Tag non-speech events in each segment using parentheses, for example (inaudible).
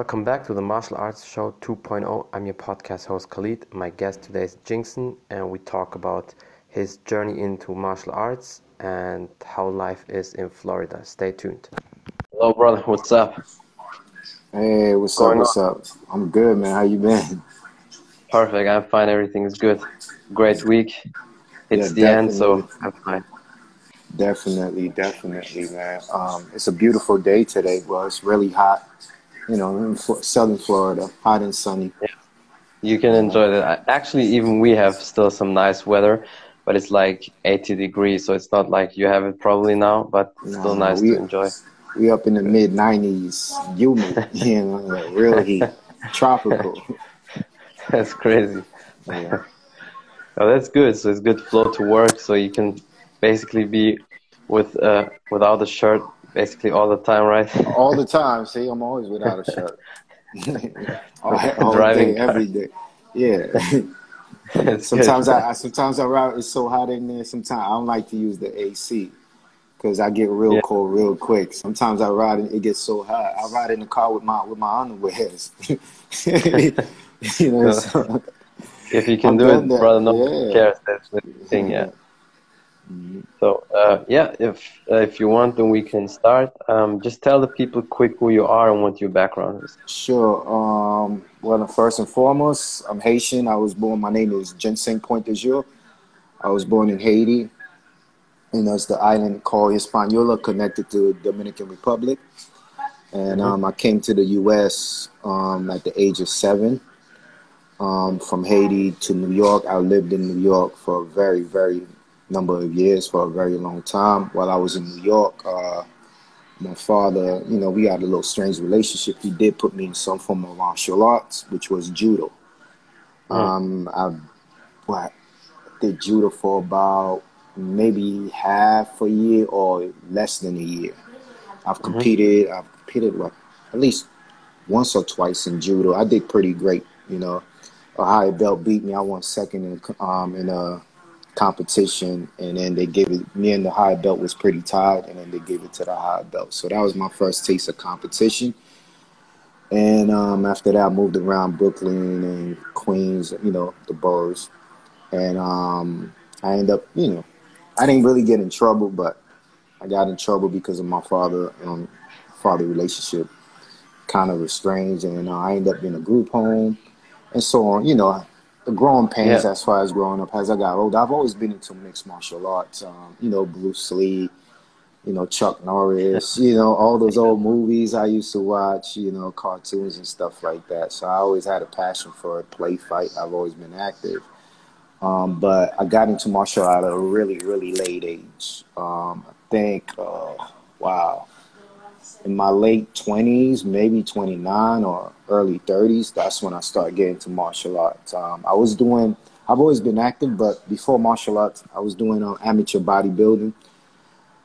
Welcome back to the Martial Arts Show 2.0. I'm your podcast host Khalid. My guest today is Ginseng, and we talk about his journey into martial arts and how life is in Florida. Stay tuned. Hello, brother. What's up? Hey, what's up? What's up? I'm good, man. How you been? Perfect. I'm fine. Everything is good. Great week. It's yeah, the end, so I'm fine. Definitely, definitely, man. Um, it's a beautiful day today. Well, it's really hot. You know, in southern Florida, hot and sunny. Yeah. You can enjoy that. Actually, even we have still some nice weather, but it's like 80 degrees, so it's not like you have it probably now, but it's still nice we, to enjoy. We up in the mid 90s, humid, (laughs) you know, real heat, (laughs) tropical. (laughs) That's crazy. Yeah. oh, that's good. So it's good flow to work, so you can basically be with uh, without a shirt basically all the time, right? all the time. See, I'm always without a shirt. (laughs) all, all Driving day, every day. Yeah. (laughs) sometimes I, I, sometimes I ride. It's so hot in there. Sometimes I don't like to use the AC because I get real yeah. cold real quick. Sometimes I ride and it gets so hot. I ride in the car with my with my underwears. (laughs) you know. So, if you can I'm do it, brother, no yeah. cares. That's the thing. Yeah. So uh, yeah, if uh, if you want, then we can start. Um, just tell the people quick who you are and what your background is. Sure. Um, well, first and foremost, I'm Haitian. I was born. My name is Ginseng Point de Jour. I was born in Haiti, and that's the island called Hispaniola, connected to Dominican Republic. And mm-hmm. um, I came to the U.S. Um, at the age of seven. Um, from Haiti to New York. I lived in New York for a very, very number of years for a very long time. While I was in New York, uh, my father, you know, we had a little strange relationship. He did put me in some form of martial arts, which was judo. Mm. Um, I what, did judo for about maybe half a year or less than a year. I've mm-hmm. competed. Mm-hmm. I've competed what, at least once or twice in judo. I did pretty great. You know, high belt beat me. I won second in um in a competition, and then they gave it. Me and the high belt was pretty tied, and then they gave it to the high belt. So that was my first taste of competition. And um, after that, I moved around Brooklyn and Queens, you know, the boroughs. And um, I ended up, you know, I didn't really get in trouble, but I got in trouble because of my father um, father relationship kind of estranged, and uh, I ended up in a group home and so on. You know, the growing pains yeah. as far as growing up. As I got older, I've always been into mixed martial arts. Um, you know, Bruce Lee, you know, Chuck Norris, (laughs) you know, all those old movies I used to watch, you know, cartoons and stuff like that. So I always had a passion for play fight. I've always been active. Um, but I got into martial art at a really, really late age. Um, I think, uh, wow, in my late 20s, maybe 29 or early 30s, that's when I started getting to martial arts. Um, I was doing, I've always been active, but before martial arts, I was doing um, amateur bodybuilding.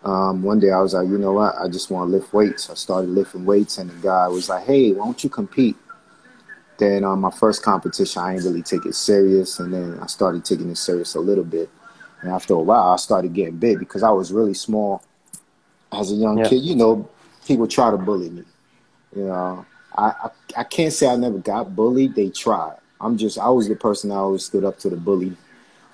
Um, one day I was like, you know what, I just want to lift weights. I started lifting weights, and the guy was like, hey, why don't you compete? Then on um, my first competition, I didn't really take it serious, and then I started taking it serious a little bit. And after a while, I started getting big because I was really small as a young yeah. kid. You know, people try to bully me. You know, I, I, I can't say I never got bullied. They tried. I'm just I was the person that always stood up to the bully,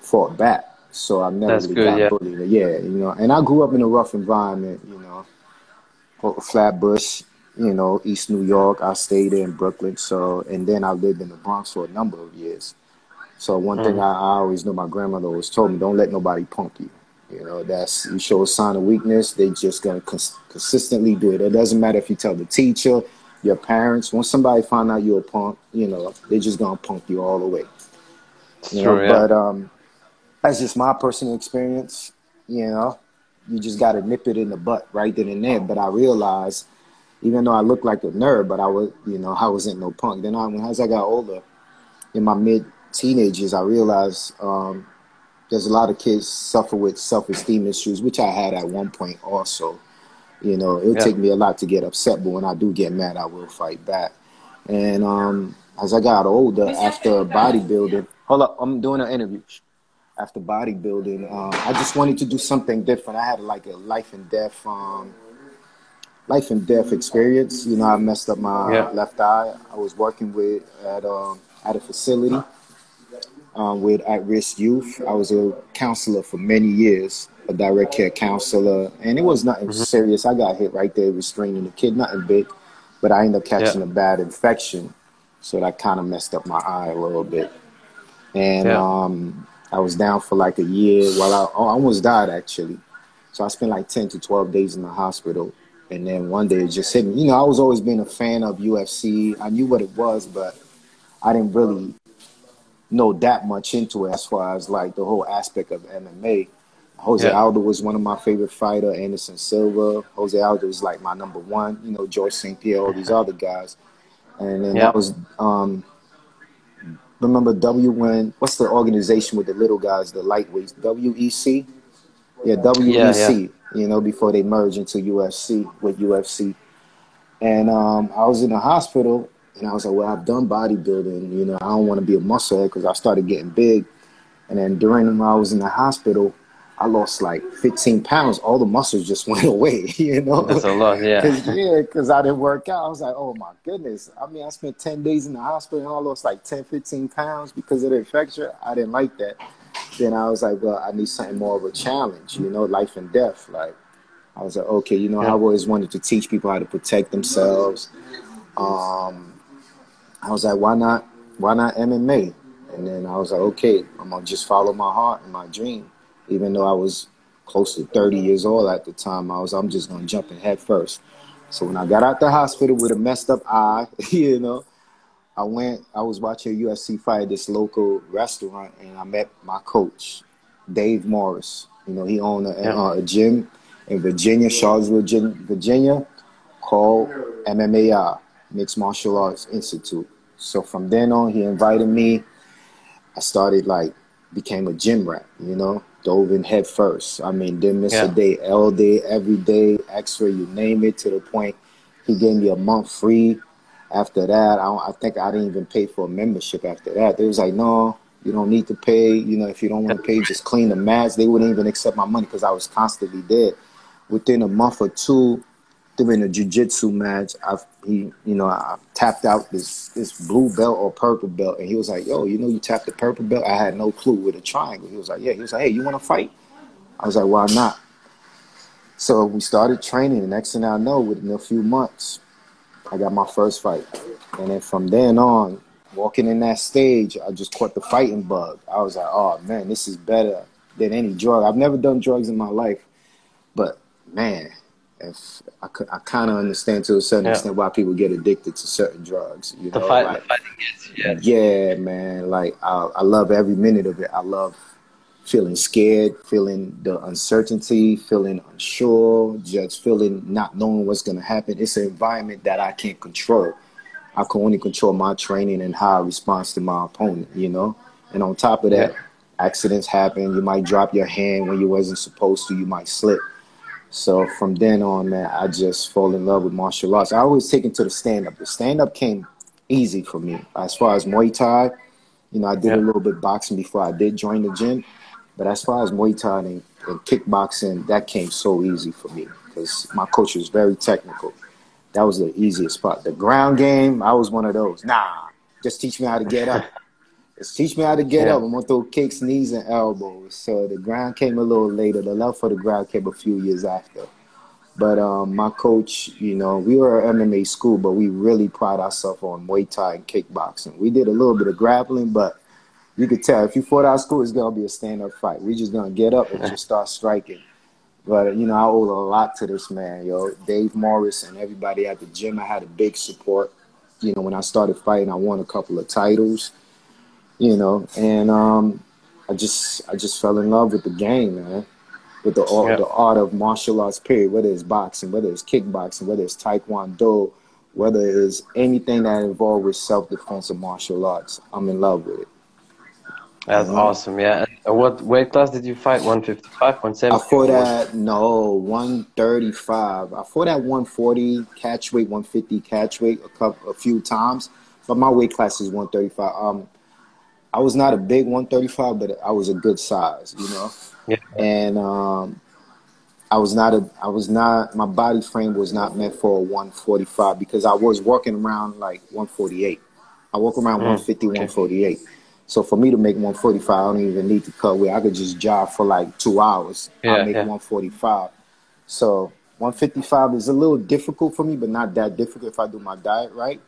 fought back. So I never That's really good, got yeah. bullied. Yeah, you know, and I grew up in a rough environment. You know, Flatbush, you know, East New York. I stayed in Brooklyn. So and then I lived in the Bronx for a number of years. So one mm. thing I, I always knew my grandmother always told me: don't let nobody punk you. You know, that's you show a sign of weakness, they just gonna cons- consistently do it. It doesn't matter if you tell the teacher, your parents. Once somebody find out you're a punk, you know, they're just gonna punk you all the way. You know, yeah. but um, that's just my personal experience. You know, you just gotta nip it in the butt right then and there. But I realized, even though I looked like a nerd, but I was, you know, I wasn't no punk. Then I, as I got older, in my mid teenagers, I realized um, there's a lot of kids suffer with self-esteem issues, which I had at one point also. You know, it'll yeah. take me a lot to get upset, but when I do get mad, I will fight back. And um, as I got older, after bodybuilding, hold up, I'm doing an interview. After bodybuilding, um, I just wanted to do something different. I had like a life and death um, life and death experience. You know, I messed up my yeah. left eye. I was working with at um, at a facility um, with at-risk youth. I was a counselor for many years, a direct care counselor, and it was nothing mm-hmm. serious. I got hit right there, restraining the kid, nothing big, but I ended up catching yeah. a bad infection, so that kind of messed up my eye a little bit. And yeah. um, I was down for like a year. Well, I, I almost died actually. So I spent like 10 to 12 days in the hospital. And then one day it just hit me. You know, I was always been a fan of UFC. I knew what it was, but I didn't really know that much into it as far as like the whole aspect of MMA. Jose yeah. Aldo was one of my favorite fighter. Anderson Silva. Jose Aldo was like my number one. You know, George St. Pierre, all these other guys. And then yeah. that was um, remember W when what's the organization with the little guys, the lightweights? WEC. Yeah, WEC. Yeah, yeah. You know, before they merge into UFC with UFC. And um, I was in the hospital, and I was like, "Well, I've done bodybuilding. You know, I don't want to be a muscle because I started getting big." And then during when I was in the hospital, I lost like 15 pounds. All the muscles just (laughs) went away, you know? That's a lot, yeah. (laughs) Cause, yeah, because I didn't work out. I was like, oh my goodness. I mean, I spent 10 days in the hospital and I lost like 10, 15 pounds because of the infection. I didn't like that. Then I was like, well, I need something more of a challenge, you know, life and death. Like, I was like, okay, you know, yeah. I always wanted to teach people how to protect themselves. Um, I was like, why not, why not MMA? And then I was like, okay, I'm gonna just follow my heart and my dream even though I was close to 30 years old at the time, I was I'm just gonna jump in head first. So when I got out the hospital with a messed up eye, (laughs) you know, I went. I was watching a UFC fight at this local restaurant, and I met my coach, Dave Morris. You know, he owned a, yeah. uh, a gym in Virginia, Charlottesville, Virginia, called MMAI, Mixed Martial Arts Institute. So from then on, he invited me. I started like became a gym rat. You know, dove in head first. I mean, didn't miss yeah. a day, all day, every day, X-ray, you name it, to the point he gave me a month free. After that, I, I think I didn't even pay for a membership. After that, they was like, no, you don't need to pay. You know, if you don't want to pay, just clean the mats. They wouldn't even accept my money because I was constantly there. Within a month or two, during a jiu-jitsu match, I he you know I tapped out this this blue belt or purple belt, and he was like, "Yo, you know you tapped the purple belt." I had no clue with a triangle. He was like, "Yeah." He was like, "Hey, you want to fight?" I was like, "Why not?" So we started training. The next thing I know, within a few months, I got my first fight, and then from then on, walking in that stage, I just caught the fighting bug. I was like, "Oh man, this is better than any drug." I've never done drugs in my life, but man, if I, I kind of understand to a certain yeah. extent why people get addicted to certain drugs. You the know, fight, like, the fighting gets, yeah. Yeah, man. Like I, I love every minute of it. I love feeling scared, feeling the uncertainty, feeling unsure, just feeling not knowing what's going to happen. It's an environment that I can't control. I can only control my training and how I respond to my opponent, you know? And on top of that, yeah. accidents happen. You might drop your hand when you wasn't supposed to. You might slip. So from then on, man, I just fall in love with martial arts. I always take it to the stand up. The stand up came easy for me. As far as Muay Thai, you know, I did yeah. a little bit boxing before I did join the gym. But as far as Muay Thai and, and kickboxing, that came so easy for me because my coach was very technical. That was the easiest part. The ground game, I was one of those. Nah, just teach me how to get up. Teach me how to get yeah. up. I'm gonna throw kicks, knees, and elbows. So the ground came a little later. The love for the ground came a few years after. But um, my coach, you know, we were an MMA school, but we really pride ourselves on Muay Thai and kickboxing. We did a little bit of grappling, but you could tell if you fought our school, it's gonna be a stand-up fight. We just gonna get up and just start striking. But you know, I owe a lot to this man, yo. Dave Morris and everybody at the gym. I had a big support. You know, when I started fighting, I won a couple of titles you know, and um, I just I just fell in love with the game, man, with the art, the art of martial arts. Period. Whether it's boxing, whether it's kickboxing, whether it's taekwondo, whether it's anything that involved with self defense or martial arts, I'm in love with it. That's mm-hmm. awesome, yeah. And what weight class did you fight? 155, 170? I fought at, no, 135. I fought at 140, catch weight, 150 catch weight a couple, a few times. But my weight class is 135. Um, I was not a big 135, but I was a good size, you know. Yeah. And um, I was not a I was not my body frame was not meant for a 145 because I was working around like 148. I walk around mm, 150, okay. 148. So for me to make 145, I don't even need to cut weight. I could just jog for like two hours. Yeah, I'll make yeah. 145. So 155 is a little difficult for me, but not that difficult if I do my diet right,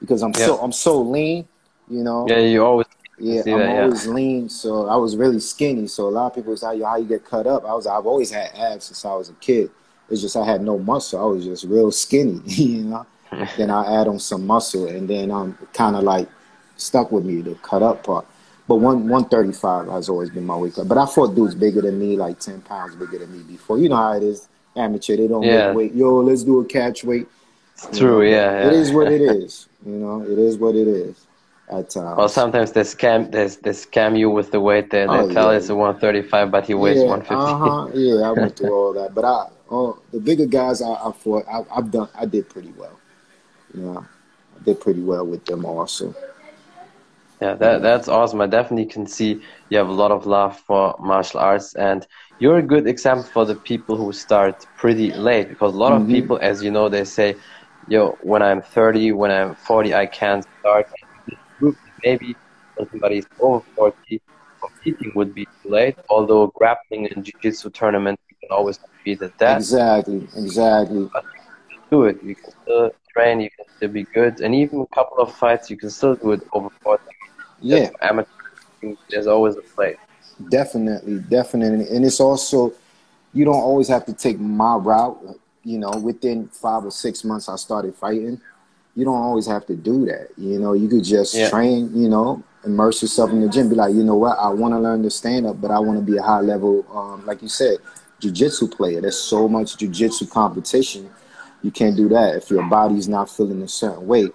because I'm yeah. so I'm so lean. You know. Yeah, you always. Yeah, I'm that, always yeah. lean. So I was really skinny. So a lot of people say, "How you get cut up?" I was I've always had abs since I was a kid. It's just I had no muscle. I was just real skinny. (laughs) You know. (laughs) then I add on some muscle, and then um, I'm kind of like stuck with me the cut up part. But one one thirty five has always been my weight cut. But I fought dudes bigger than me, like ten pounds bigger than me before. You know how it is amateur. They don't yeah. make weight. Yo, let's do a catch weight. It's true, know, yeah, yeah, It is what it (laughs) is. You know, it is what it is. At times. Well, sometimes they scam they, they scam you with the weight. They, they oh, tell yeah. it's 135, but he weighs yeah, 150. Uh-huh. Yeah, I (laughs) went through all that. But I, oh, the bigger guys I, I fought, I, I've done, I did pretty well. You know, I did pretty well with them also. Yeah, that that's awesome. I definitely can see you have a lot of love for martial arts, and you're a good example for the people who start pretty late. Because a lot mm-hmm. of people, as you know, they say, "Yo, when I'm 30, when I'm 40, I can't start." Maybe when somebody's over 40, competing would be too late. Although grappling and jiu-jitsu tournaments, you can always compete at that. Exactly, exactly. But do it. You can still train. You can still be good, and even a couple of fights, you can still do it over 40 yeah, amateur. There's always a place. Definitely, definitely, and it's also you don't always have to take my route. You know, within five or six months, I started fighting. You don't always have to do that. You know, you could just yeah. train. You know, immerse yourself in the gym. Be like, you know what? I want to learn to stand up, but I want to be a high level, um, like you said, jujitsu player. There's so much jujitsu competition. You can't do that if your body's not feeling a certain way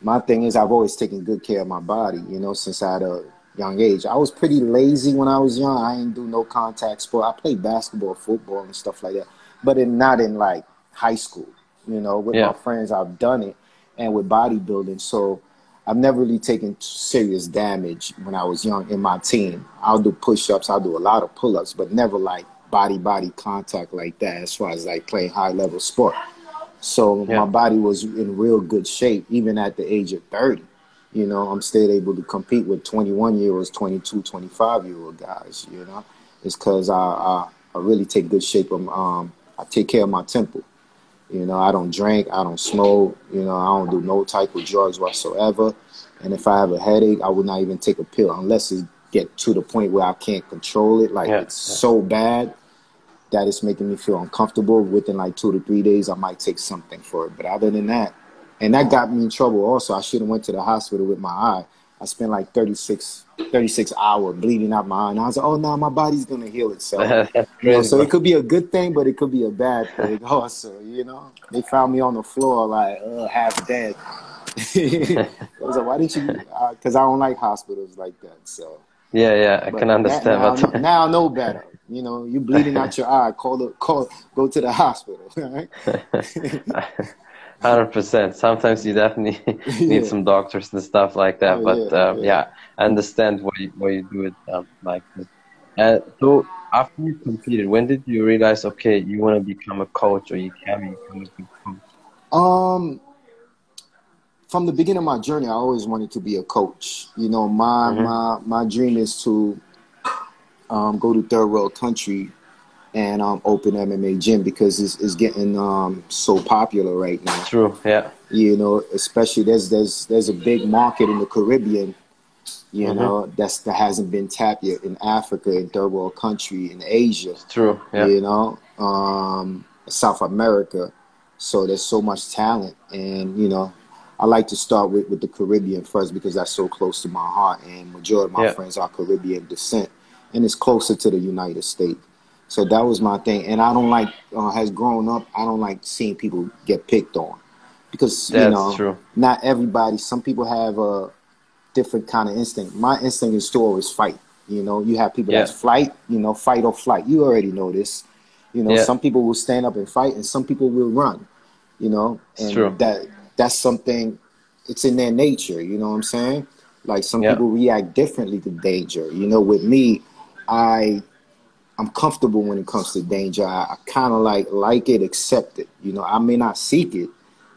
my thing is I've always taken good care of my body, you know, since I had a young age. I was pretty lazy when I was young. I didn't do no contact sport. I played basketball, football, and stuff like that, but in, not in like high school. You know, with yeah. my friends, I've done it, and with bodybuilding. So I've never really taken serious damage when I was young in my team. I'll do push-ups, I'll do a lot of pull-ups, but never like body body contact like that as far as like playing high level sport. So yeah. my body was in real good shape, even at the age of 30. You know, I'm still able to compete with 21 year olds, 22, 25 year old guys. You know, it's because I, I, I really take good shape of um I take care of my temple. You know, I don't drink, I don't smoke. You know, I don't do no type of drugs whatsoever. And if I have a headache, I would not even take a pill unless it get to the point where I can't control it. Like yeah, it's yeah. so bad that it's making me feel uncomfortable. Within like two to three days, I might take something for it. But other than that, and that got me in trouble also. I should have went to the hospital with my eye. I spent like 36, 36 hour bleeding out my eye. And I was like, oh, no, my body's going to heal itself. (laughs) you know, so it could be a good thing, but it could be a bad thing (laughs) also, you know. They found me on the floor like uh, half dead. (laughs) I was like, why didn't you? Because uh, I don't like hospitals like that. So yeah, yeah, I but can understand. Now, now, now I know better. You know, you bleeding out your eye. Call the call. Go to the hospital. Hundred percent. Sometimes you definitely (laughs) (laughs) need yeah. some doctors and stuff like that. Oh, but yeah, um, yeah. yeah, I understand why you, why you do it um, like this. And so, after you completed, when did you realize, okay, you want to become a coach or you can become a coach? Um, from the beginning of my journey, I always wanted to be a coach. You know, my mm-hmm. my my dream is to um, go to third world country and um, open MMA gym because it's, it's getting um, so popular right now. True. Yeah. You know, especially there's there's there's a big market in the Caribbean. You mm-hmm. know, that's that hasn't been tapped yet in Africa, in third world country, in Asia. It's true. Yeah. You know, um, South America. So there's so much talent, and you know, I like to start with, with the Caribbean first because that's so close to my heart, and majority of my yeah. friends are Caribbean descent, and it's closer to the United States. So that was my thing, and I don't like uh, has grown up. I don't like seeing people get picked on because that's you know true. not everybody. Some people have a different kind of instinct. My instinct is to always fight. You know, you have people yeah. that's flight. You know, fight or flight. You already know this. You know, yeah. some people will stand up and fight, and some people will run. You know, and that that's something it's in their nature you know what i'm saying like some people react differently to danger you know with me i I'm comfortable when it comes to danger. I, I kind of like like it, accept it. You know, I may not seek it,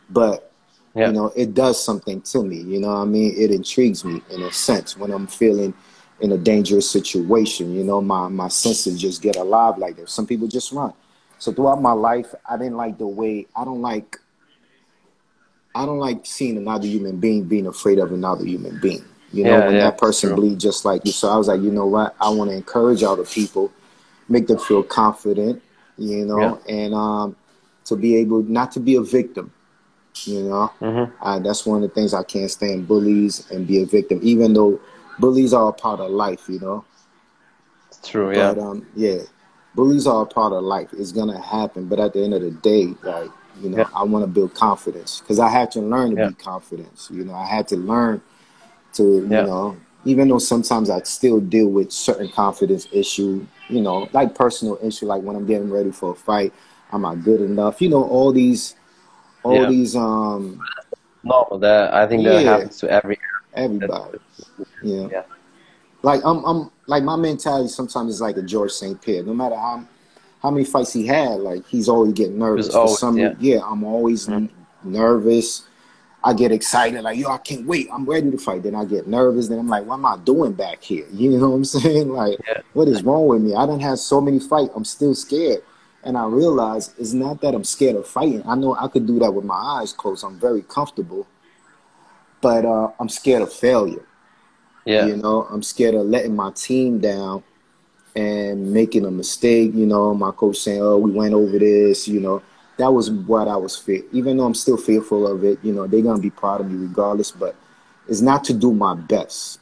but yeah. you know, it does something to me. You know, I mean, it intrigues me in a sense when I'm feeling in a dangerous situation. You know, my my senses just get alive like that. Some people just run. So throughout my life, I didn't like the way I don't like. I don't like seeing another human being being afraid of another human being. You know, yeah, when yeah, that person bleeds just like you. So I was like, you know what? I want to encourage other people, make them feel confident, you know, yeah. and um, to be able not to be a victim. You know, mm-hmm. uh, that's one of the things I can't stand bullies and be a victim, even though bullies are a part of life. You know, it's true. Yeah. But, um, yeah, bullies are a part of life. It's gonna happen, but at the end of the day, like you know, yeah. I want to build confidence because I had to learn to be confident. You know, I had to learn to you know even though sometimes I still deal with certain confidence issue, you know, like personal issue, like when I'm getting ready for a fight, am I good enough? You know, all these, all yeah. these, um, normal. That I think that happens to every everybody. Yeah. yeah. Like I'm, I'm like my mentality sometimes is like a George St. Pierre. No matter how how many fights he had, like he's always getting nervous. Always, some, yeah. yeah. I'm always mm-hmm. nervous. I get excited, like, yo, I can't wait. I'm ready to fight. Then I get nervous. Then I'm like, what am I doing back here? (laughs) You know what I'm saying? Like, yeah. what is wrong with me? I don't have so many fights. I'm still scared. And I realize it's not that I'm scared of fighting. I know I could do that with my eyes closed. I'm very comfortable. But uh, I'm scared of failure. Yeah. You know, I'm scared of letting my team down and making a mistake. You know, my coach saying, oh, we went over this, you know that was what I was fear. Even though I'm still fearful of it, you know, they're gonna be proud of me regardless. But it's not to do my best.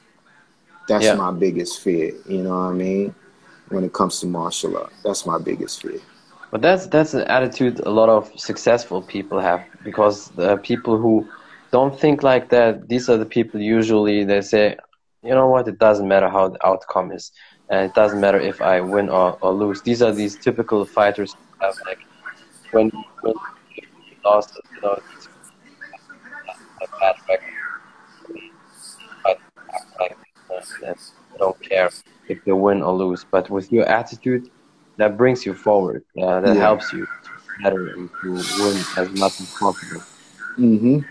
That's yeah. my biggest fear. You know what I mean? When it comes to martial art, that's my biggest fear. But that's that's an attitude a lot of successful people have because the people who don't think like that, these are the people usually they say, you know what, it doesn't matter how the outcome is, and it doesn't matter if I win or, or lose. These are these typical fighters who have like when when you lost, you know, a bad record, but like don't care if they win or lose. But with your attitude, that brings you forward. Uh, that yeah. helps you better and to win as much as possible. Mhm.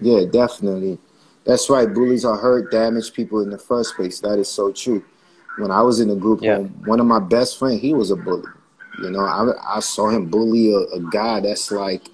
Yeah, definitely. That's right. Bullies are hurt, damage people in the first place. That is so true. When I was in the group yeah. home, one of my best friends, he was a bully. You know, I, I saw him bully a, a guy that's like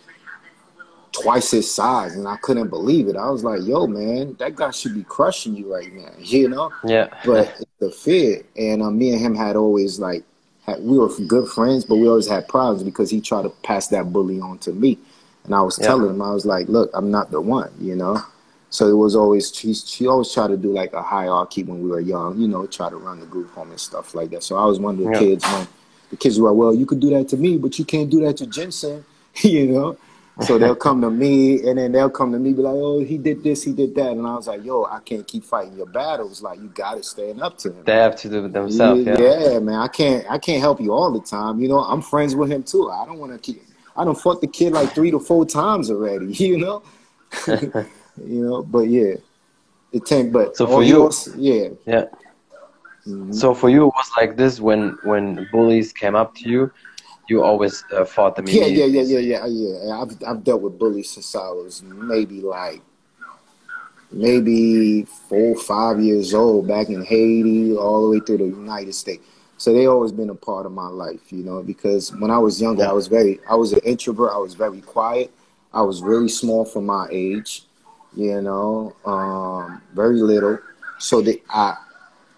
twice his size, and I couldn't believe it. I was like, "Yo, man, that guy should be crushing you right now," (laughs) you know. Yeah. But the fear, and uh, me and him had always like, had, we were good friends, but we always had problems because he tried to pass that bully on to me, and I was yeah. telling him, I was like, "Look, I'm not the one," you know. So it was always she she always tried to do like a hierarchy when we were young, you know, try to run the group home and stuff like that. So I was one of the yeah. kids when the kids were like, well, you could do that to me, but you can't do that to Ginseng, (laughs) you know? So they'll come to me and then they'll come to me, be like, oh, he did this, he did that. And I was like, yo, I can't keep fighting your battles. Like, you got to stand up to him. They have to do it themselves. Yeah, yeah, yeah, man. I can't, I can't help you all the time. You know, I'm friends with him too. I don't want to keep, I don't fought the kid like three to four times already, (laughs) you know? (laughs) you know, but yeah. It take, but so for you, yeah, yeah. Mm-hmm. So for you, it was like this when when bullies came up to you, you always uh, fought them. Yeah, yeah, yeah, yeah, yeah, yeah. I've I've dealt with bullies since I was maybe like maybe four, five years old, back in Haiti, all the way through the United States. So they always been a part of my life, you know. Because when I was younger, I was very, I was an introvert. I was very quiet. I was really small for my age, you know, um, very little. So that I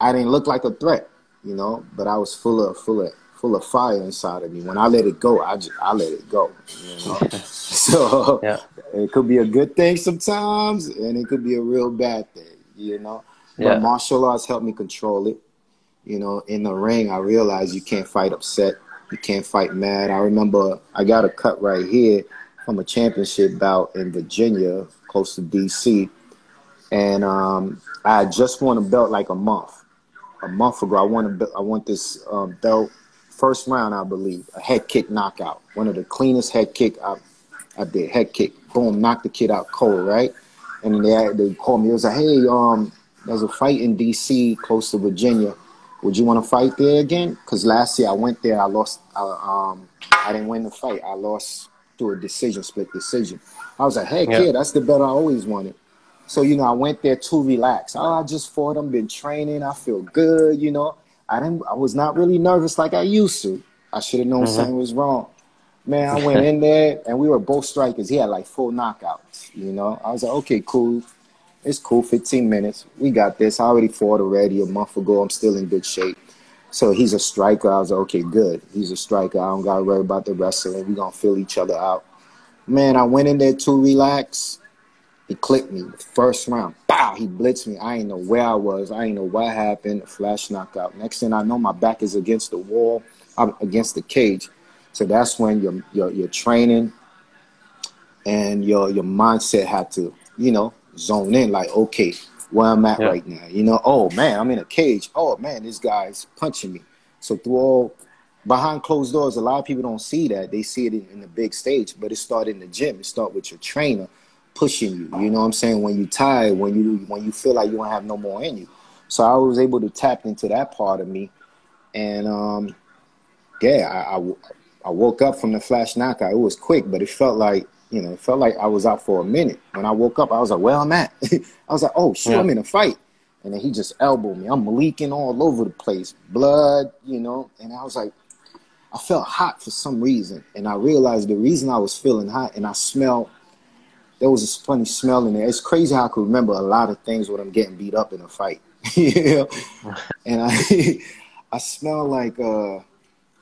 I didn't look like a threat, you know, but I was full of full of full of fire inside of me. When I let it go, I just I let it go. You know? (laughs) so yeah. it could be a good thing sometimes, and it could be a real bad thing. You know, yeah. but martial arts helped me control it. You know, in the ring, I realized you can't fight upset. You can't fight mad. I remember I got a cut right here from a championship bout in Virginia, close to DC, and um, I just won a belt like a month a month ago. I won a, I want this um, belt first round, I believe, a head kick knockout. One of the cleanest head kick I, I did. Head kick, boom, knocked the kid out cold, right? And they they called me. It was like, hey, um, there's a fight in D.C. close to Virginia. would you want to fight there again? Because last year I went there, I lost. Uh, um, I didn't win the fight. I lost through a decision, split decision. I was like, hey, yeah. kid, that's the bet I always wanted. So, you know, I went there to relax. Oh, I just fought. I've been training. I feel good, you know. I didn't I was not really nervous like I used to. I should have known mm-hmm. something was wrong. Man, I went in there and we were both strikers. He had like four knockouts, you know. I was like, okay, cool. It's cool, 15 minutes. We got this. I already fought already a month ago. I'm still in good shape. So he's a striker. I was like, okay, good. He's a striker. I don't got to worry about the wrestling. We're going to fill each other out. Man, I went in there to relax. He clipped me first round. Bow! He blitzed me. I ain't know where I was. I ain't know what happened. Flash knockout. Next thing I know, my back is against the wall. I'm against the cage. So that's when your your your training and your your mindset had to, you know, zone in. Like, okay, where I'm at yeah. right now. You know, oh man, I'm in a cage. Oh man, this guy's punching me. So through all behind closed doors, a lot of people don't see that. They see it in, in the big stage, but it started in the gym. It start with your trainer pushing you. You know what I'm saying? When you tired, when you when you feel like you don't have no more in you. So I was able to tap into that part of me, and um, yeah, I, I, I woke up from the flash knockout. It was quick, but it felt like you know, it felt like I was out for a minute. When I woke up, I was like, "Well, I'm at." (laughs) I was like, "Oh shit, yeah. I'm in a fight," and then he just elbowed me. I'm leaking all over the place, blood, you know, and I was like, I felt hot for some reason, and I realized the reason I was feeling hot, and I smelled there was a funny smell in there. It's crazy how I could remember a lot of things when I'm getting beat up in a fight. (laughs) know? (laughs) and I (laughs) I smell like uh,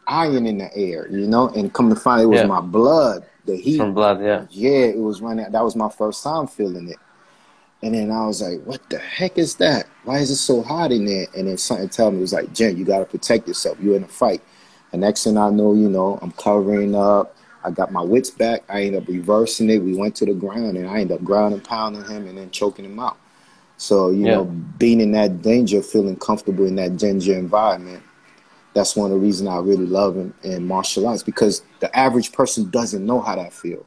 iron in the air, you know, and come to find it was yeah. my blood, the heat. From blood, yeah. Yeah, it was running. That was my first time feeling it. And then I was like, what the heck is that? Why is it so hot in there? And then something told me, it was like, Jen, you got to protect yourself. You're in a fight. The next thing I know, you know, I'm covering up. I got my wits back. I ended up reversing it. We went to the ground, and I ended up grounding, pounding him, and then choking him out. So you yeah. know, being in that danger, feeling comfortable in that danger environment, that's one of the reasons I really love him in martial arts because the average person doesn't know how that feel.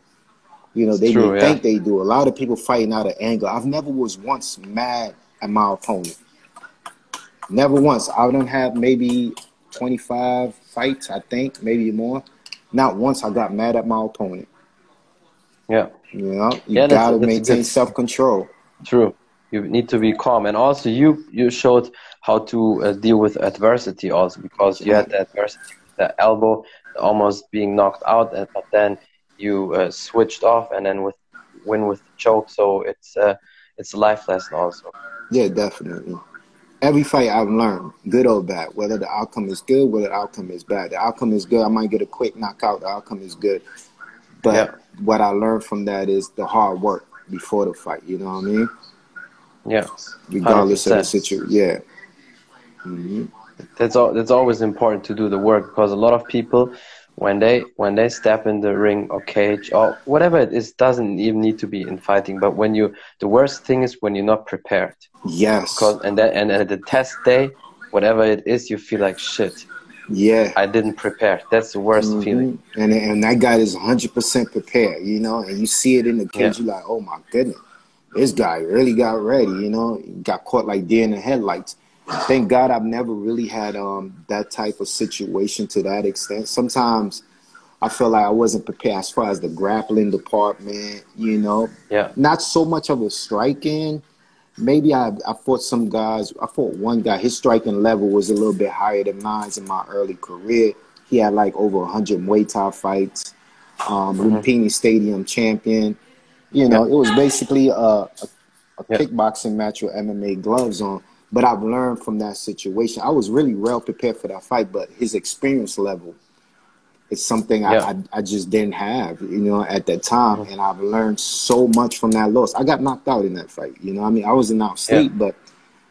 You know, they True, think yeah. they do. A lot of people fighting out of anger. I've never was once mad at my opponent. Never once. I don't have maybe 25 fights, I think, maybe more. Not once I got mad at my opponent. Yeah. You know, you yeah, gotta that's, maintain self control. True. You need to be calm, and also you you showed how to uh, deal with adversity also because you had the adversity, the elbow almost being knocked out, but then you uh, switched off and then with win with choke. So it's uh, it's a life lesson also. Yeah, definitely every fight I've learned, good or bad, whether the outcome is good, whether the outcome is bad. The outcome is good, I might get a quick knockout. The outcome is good. But yeah. what I learned from that is the hard work before the fight. You know what I mean? Yeah. Regardless 100%. of the situation. Yeah. Mm-hmm. That's all. That's always important to do the work because a lot of people when they when they step in the ring or cage or whatever it is doesn't even need to be in fighting but when you the worst thing is when you're not prepared. Yes. Because and then and at the test day whatever it is you feel like shit. Yeah. I didn't prepare. That's the worst mm-hmm. feeling. And and that guy is 100% prepared you know and you see it in the cage yeah. you're like oh my goodness. This guy really got ready you know got caught like deer in the headlights thank God I've never really had um, that type of situation to that extent. Sometimes I feel like I wasn't prepared as far as the grappling department, you know. Yeah. Not so much of a striking. Maybe I, I fought some guys. I fought one guy. His striking level was a little bit higher than mine in my early career. He had like over 100 Muay Thai fights. Um, mm-hmm. Lumpini Stadium champion. You know, yeah. it was basically a, a, a yeah. kickboxing match with MMA gloves on. But I've learned from that situation. I was really well prepared for that fight, but his experience level is something yeah. I, I, just didn't have, you know, at that time. Mm-hmm. And I've learned so much from that loss. I got knocked out in that fight. You know, I mean, I wasn't out sleep, yeah. but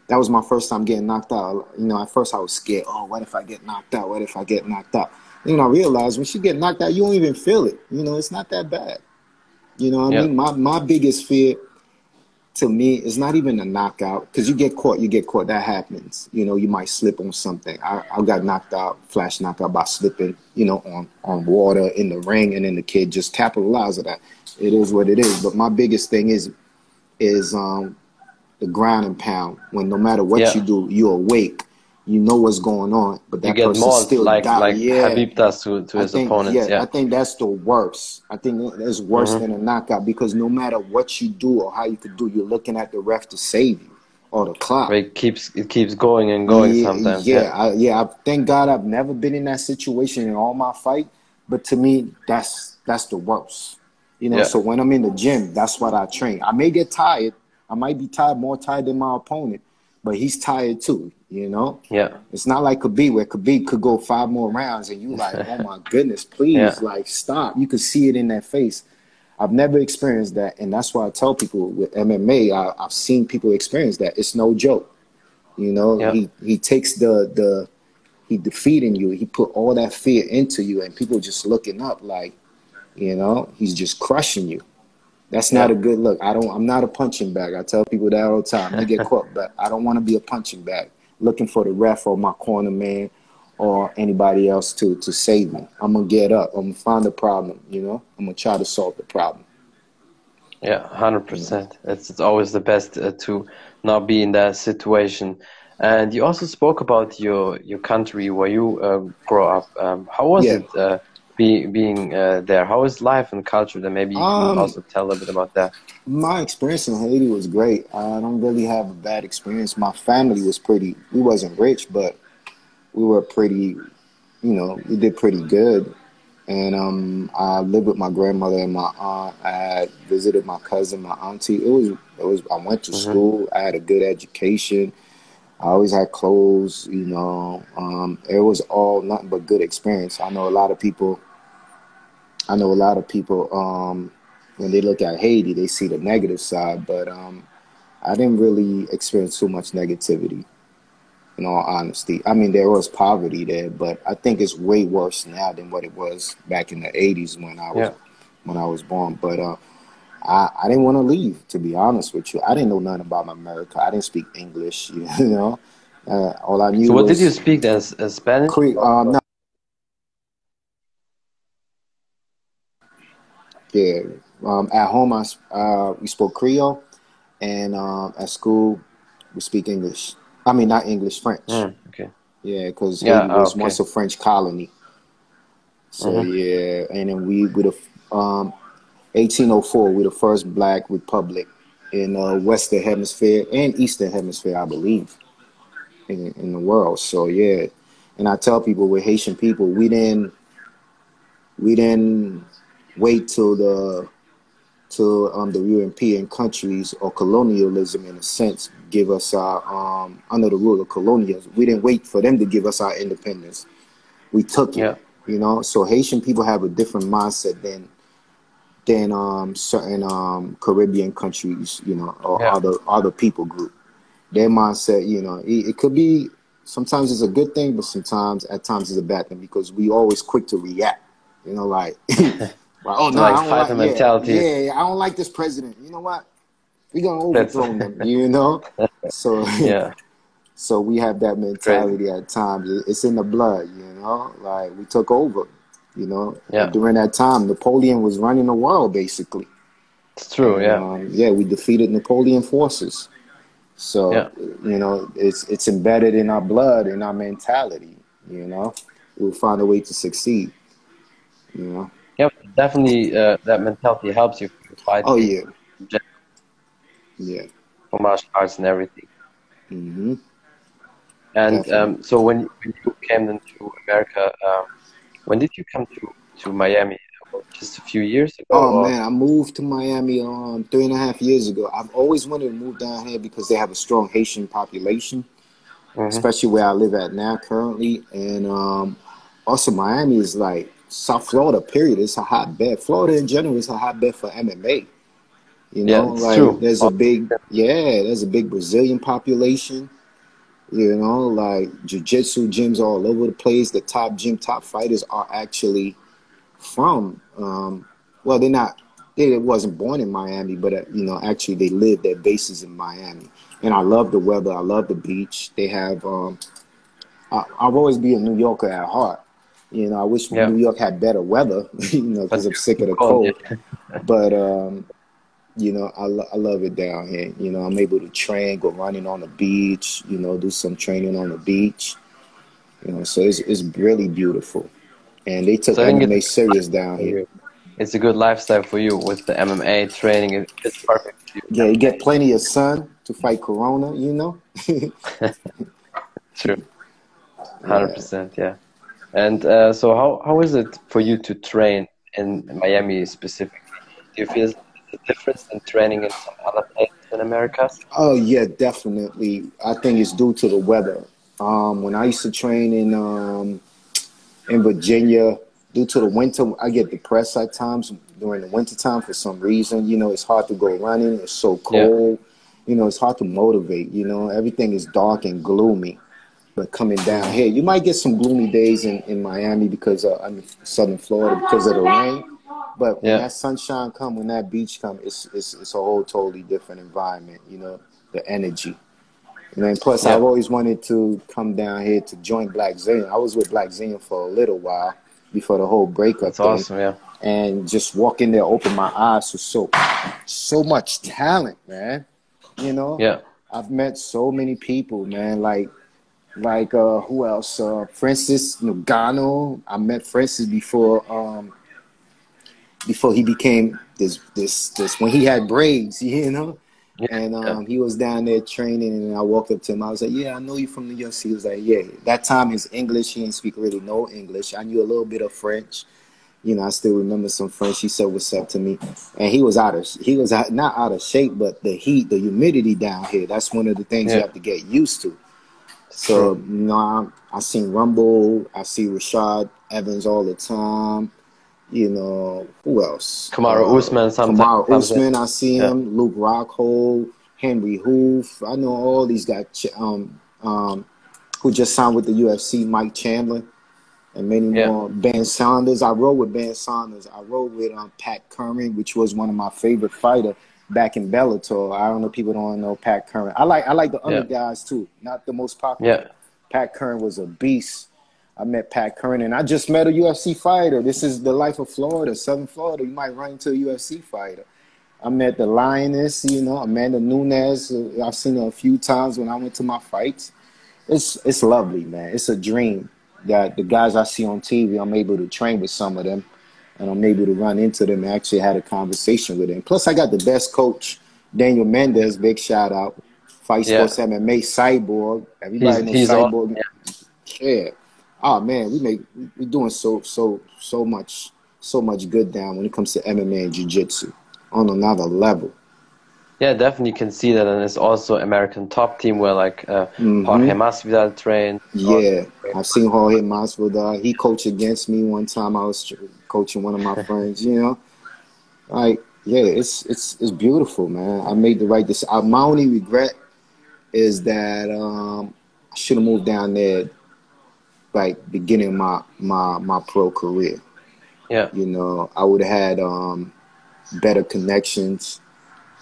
that was my first time getting knocked out. You know, at first I was scared. Oh, what if I get knocked out? What if I get knocked out? You know, I realized when you get knocked out, you don't even feel it. You know, it's not that bad. You know what I mean? My my biggest fear to me it's not even a knockout because you get caught you get caught. That happens. You know you might slip on something. I, I got knocked out flash knockout by slipping you know on on water in the ring and then the kid just capitalized on that. It is what it is. But my biggest thing is is um the ground and pound. When no matter what yeah. you do you're awake you know what's going on, but that you get person still like like yeah. Khabib does to, to his think, opponents. Yeah, yeah, I think that's the worst. I think that's worse mm-hmm. than a knockout because no matter what you do or how you could do, you're looking at the ref to save you or the clock. It keeps it keeps going and going yeah, sometimes. Yeah, I, yeah. I, thank God I've never been in that situation in all my fight, but to me, that's that's the worst. You know, yeah. so when I'm in the gym, that's what I train. I may get tired. I might be tired, more tired than my opponent, but he's tired too. You know. Yeah. It's not like Khabib where Khabib could go five more rounds and you (laughs) like, oh my goodness, please, yeah. like stop. You could see it in their face. I've never experienced that, and that's why I tell people with MMA, I, have seen people experience that. It's no joke. You know, yeah. he he takes the the he defeating you. He put all that fear into you, and people just looking up like, you know, he's just crushing you. That's not a good look. I don't. I'm not a punching bag. I tell people that all the time. I get caught, but I don't want to be a punching bag, looking for the ref or my corner man or anybody else to to save me. I'm gonna get up. I'm gonna find the problem. You know, I'm gonna try to solve the problem. Yeah, hundred percent. It's it's always the best uh, to not be in that situation. And you also spoke about your your country where you uh, grow up. Um, how was yeah. it uh, be, being uh, there? How is life and culture? Then maybe you um, can also tell a little bit about that. My experience in Haiti was great. I don't really have a bad experience. My family was pretty. We wasn't rich, but we were pretty, you know, we did pretty good. And um, I lived with my grandmother and my aunt. I had visited my cousin, my auntie. It was, it was. I went to mm-hmm. school. I had a good education. I always had clothes. You know, um, it was all nothing but good experience. I know a lot of people. I know a lot of people. Um, when they look at Haiti, they see the negative side, but um, I didn't really experience too much negativity in all honesty. I mean, there was poverty there, but I think it's way worse now than what it was back in the '80s when I was yeah. when I was born. But uh, I, I didn't want to leave, to be honest with you. I didn't know nothing about America. I didn't speak English, (laughs) you know. Uh, all I knew. So, what did you speak as, as Spanish? Um, no. Yeah, um, at home I uh, we spoke Creole, and um, at school we speak English. I mean, not English, French. Mm, okay. Yeah, because yeah, Haiti was okay. once a French colony. So mm-hmm. yeah, and then we with a um, 1804, we the first Black republic in uh, Western Hemisphere and Eastern Hemisphere, I believe, in, in the world. So yeah, and I tell people we're Haitian people. We didn't we didn't wait till the to um, the European countries or colonialism in a sense give us our um, under the rule of colonialism. We didn't wait for them to give us our independence. We took it. Yeah. You know, so Haitian people have a different mindset than than um, certain um, Caribbean countries, you know, or yeah. other other people group. Their mindset, you know, it, it could be sometimes it's a good thing, but sometimes at times it's a bad thing because we always quick to react. You know, like (laughs) (laughs) Well, oh no, like I don't like, mentality. Yeah, yeah, I don't like this president. You know what? We're gonna overthrow them. (laughs) You know, so yeah. (laughs) So we have that mentality at times. It's in the blood. You know, like we took over. You know, yeah. during that time, Napoleon was running the world basically. It's true. And, yeah. Um, yeah, we defeated Napoleon forces. So yeah. you know, it's it's embedded in our blood, in our mentality. You know, we'll find a way to succeed. You know. Yeah, definitely. Uh, that mentality helps you fight. Oh yeah. Yeah. For martial arts and everything. Mm-hmm. And um, so when, when you came into America, um, when did you come to to Miami? Just a few years ago. Oh or? man, I moved to Miami um three and a half years ago. I've always wanted to move down here because they have a strong Haitian population, mm-hmm. especially where I live at now currently, and um, also Miami is like South Florida, period, is a hotbed. Florida in general is a hotbed for MMA. You know, yeah, like true. there's a big yeah, there's a big Brazilian population. You know, like jiu-jitsu gyms all over the place. The top gym, top fighters are actually from um, well, they're not they wasn't born in Miami, but uh, you know, actually they live their bases in Miami. And I love the weather. I love the beach. They have um, I, I've always be a New Yorker at heart. You know, I wish yeah. New York had better weather, (laughs) you know, because I'm sick of the cold. (laughs) but um, you know, I, lo- I love it down here. You know, I'm able to train, go running on the beach, you know, do some training on the beach. You know, so it's it's really beautiful. And they took so MMA serious down here. It's a good lifestyle for you with the MMA training. It's perfect. Yeah, you get plenty of sun to fight Corona, you know? (laughs) True. 100%, yeah. And uh, so how, how is it for you to train in Miami specifically? Do you feel the difference in training in some other places in America? Oh yeah, definitely. I think it's due to the weather. Um, when I used to train in um, in Virginia, due to the winter, I get depressed at times during the winter time for some reason. You know, it's hard to go running. It's so cold. Yeah. You know, it's hard to motivate. You know, everything is dark and gloomy. But coming down here, you might get some gloomy days in, in Miami because uh, I'm in Southern Florida because of the rain. But when yeah. that sunshine come, when that beach come, it's, it's it's a whole totally different environment. You know, the energy. And then plus, yeah. I've always wanted to come down here to join Blackzilian. I was with Blackzilian for a little while before the whole breakup. That's thing. awesome, yeah. And just walk in there, open my eyes to so so much talent, man. You know. Yeah. I've met so many people, man. Like like uh, who else? Uh, Francis Ngannou. I met Francis before um, before he became this this this when he had braids, (laughs) you know. And um, he was down there training, and I walked up to him. I was like, "Yeah, I know you from the UFC." He was like, "Yeah." That time his English, he didn't speak really no English. I knew a little bit of French. You know, I still remember some French. He said, "What's up?" to me, and he was out of he was out, not out of shape, but the heat, the humidity down here. That's one of the things yeah. you have to get used to. So you know, I, I seen Rumble, I see Rashad Evans all the time. You know, who else? Kamaru uh, Usman. Sometimes. Kamaru Usman, I see him. Yeah. Luke Rockhold, Henri Hooft. I know all these guys um, um, who just signed with the UFC. Mike Chandler and many yeah. more. Ben Saunders. I rode with Ben Saunders. I rode with um, Pat Curran, which was one of my favorite fighter back in Bellator. I don't know people don't know Pat Curran. I like I like the other yeah. guys too, not the most popular. Yeah. Pat Curran was a beast. I met Pat Curran, and I just met a UFC fighter. This is the life of Florida, Southern Florida. You might run into a UFC fighter. I met the Lioness, you know, Amanda Nunes. Uh, I've seen her a few times when I went to my fights. It's it's lovely, man. It's a dream that the guys I see on TV, I'm able to train with some of them, and I'm able to run into them and actually had a conversation with them. Plus, I got the best coach, Daniel Mendez. Big shout out, Fight yeah. Sports MMA Cyborg. Everybody he's, knows he's Cyborg. yeah. yeah oh man, we make we doing so so so much so much good down when it comes to MMA and jiu-jitsu on another level. Yeah, definitely you can see that, and it's also American top team where like uh, mm-hmm. Jorge Masvidal trained. Yeah, I've seen Jorge Masvidal. He coached against me one time. I was coaching one of my friends. You know, like yeah, it's it's it's beautiful, man. I made the right decision. My only regret is that um, I should have moved down there like beginning my my my pro career. Yeah. You know, I would have had um, better connections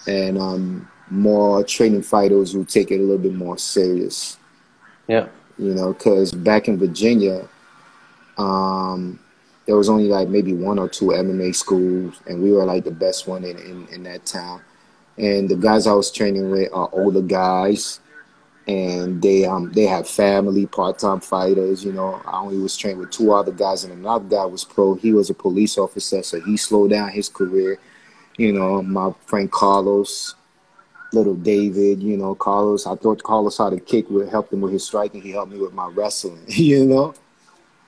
and um, more training fighters who take it a little bit more serious. Yeah. You know, because back in Virginia, um, there was only like maybe one or two MMA schools, and we were like the best one in, in, in that town. And the guys I was training with are older guys and they um they have family part-time fighters you know. I only was trained with two other guys and another guy was pro. He was a police officer so he slowed down his career. You know my friend carlos little david you know carlos i thought carlos how to kick would help him with his striking. He helped me with my wrestling (laughs) you know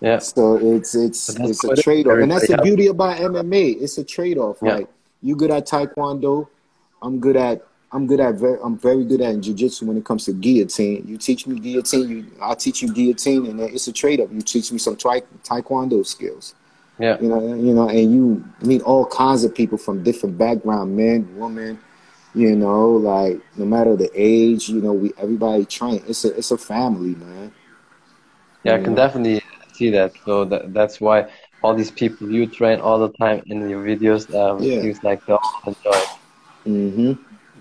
yeah so it's it's it's a trade-off and that's the beauty about mma it's a trade-off yeah. like you good at taekwondo i'm good at I'm good at very, I'm very good at jiu-jitsu when it comes to guillotine. You teach me guillotine, you I'll teach you guillotine, and it's a trade up. You teach me some tri- taekwondo skills. Yeah, you know, you know, and you meet all kinds of people from different background, men, women. You know, like no matter the age, you know, we everybody train. It's a it's a family, man. Yeah, you I can know? definitely see that. So that, that's why all these people you train all the time in your videos. Um, yeah. seems like they all enjoy. Mm-hmm.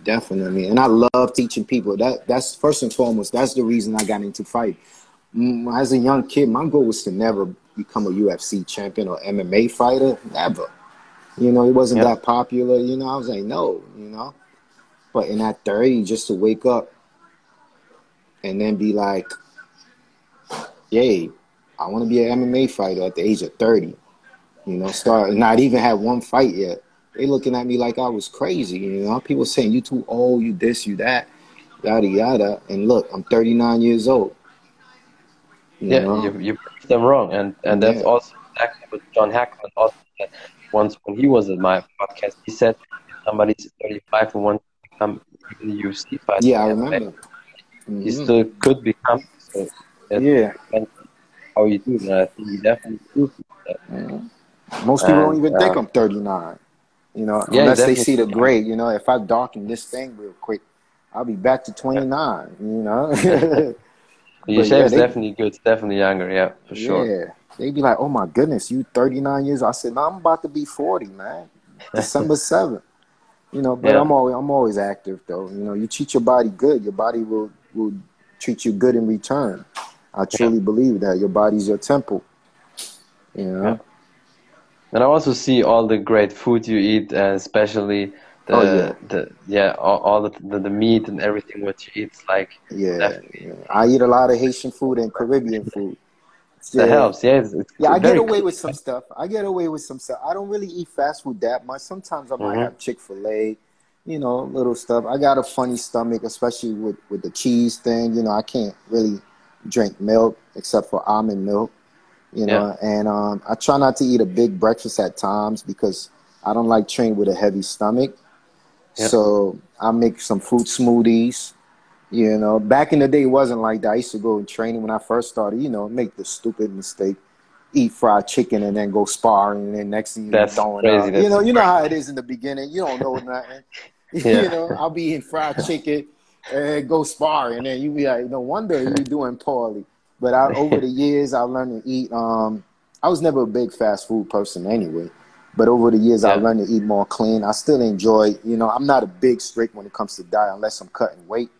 Definitely, and I love teaching people. That that's first and foremost. That's the reason I got into fight. Mm, as a young kid, my goal was to never become a UFC champion or MMA fighter. Never. You know, it wasn't that popular. You know, I was like, no, you know. But in that 30, just to wake up and then be like, yay, I want to be an MMA fighter at the age of 30. You know, start not even have one fight yet. They looking at me like I was crazy. You know, people saying you too old, you this, you that, yada yada. And look, I'm 39 years old. You yeah, know? you you proved them wrong, and and that's yeah. also exactly what John Hackleman also said once when he was at my podcast. He said somebody's 35 and wants to become even UFC fighter. Yeah, I remember. Mm-hmm. He still could become. So yeah. How you do that? He definitely that. Mm-hmm. Most people and, don't even uh, think I'm 39. You know, yeah, unless they see the grade. You know, if I darken this thing real quick, I'll be back to 29. You know. (laughs) Your shape's yeah, definitely good. It's definitely younger. Yeah, for sure. Yeah, they be like, "Oh my goodness, you 39 years." I said, "No, I'm about to be 40, man. December (laughs) 7th." You know, but yeah. I'm always I'm always active though. You know, you treat your body good, your body will will treat you good in return. I truly yeah. believe that your body's your temple. You know. Yeah. And I also see all the great food you eat, uh, especially the, oh, yeah. the yeah all, all the, the, the meat and everything what you eat. Like yeah, yeah, I eat a lot of Haitian food and Caribbean food. Yeah. That helps. Yeah, it's, it's yeah. I get away with some stuff. I get away with some stuff. I don't really eat fast food that much. Sometimes I might mm-hmm. have Chick Fil A, you know, little stuff. I got a funny stomach, especially with with the cheese thing. You know, I can't really drink milk except for almond milk you know. Yeah. And um, I try not to eat a big breakfast at times because I don't like training with a heavy stomach. Yeah. So I make some fruit smoothies. You know, back in the day, it wasn't like that. I used to go in training when I first started. You know, make the stupid mistake, eat fried chicken and then go sparring, and then next thing you That's throwing. You know, you know how it is in the beginning. You don't know nothing. (laughs) Yeah. you know, I'll be eating fried chicken and go sparring, and then you be like, no wonder you're doing poorly. But I, over the years, I learned to eat. Um, I was never a big fast food person anyway. But over the years, yeah. I learned to eat more clean. I still enjoy, you know, I'm not a big strict when it comes to diet unless I'm cutting weight.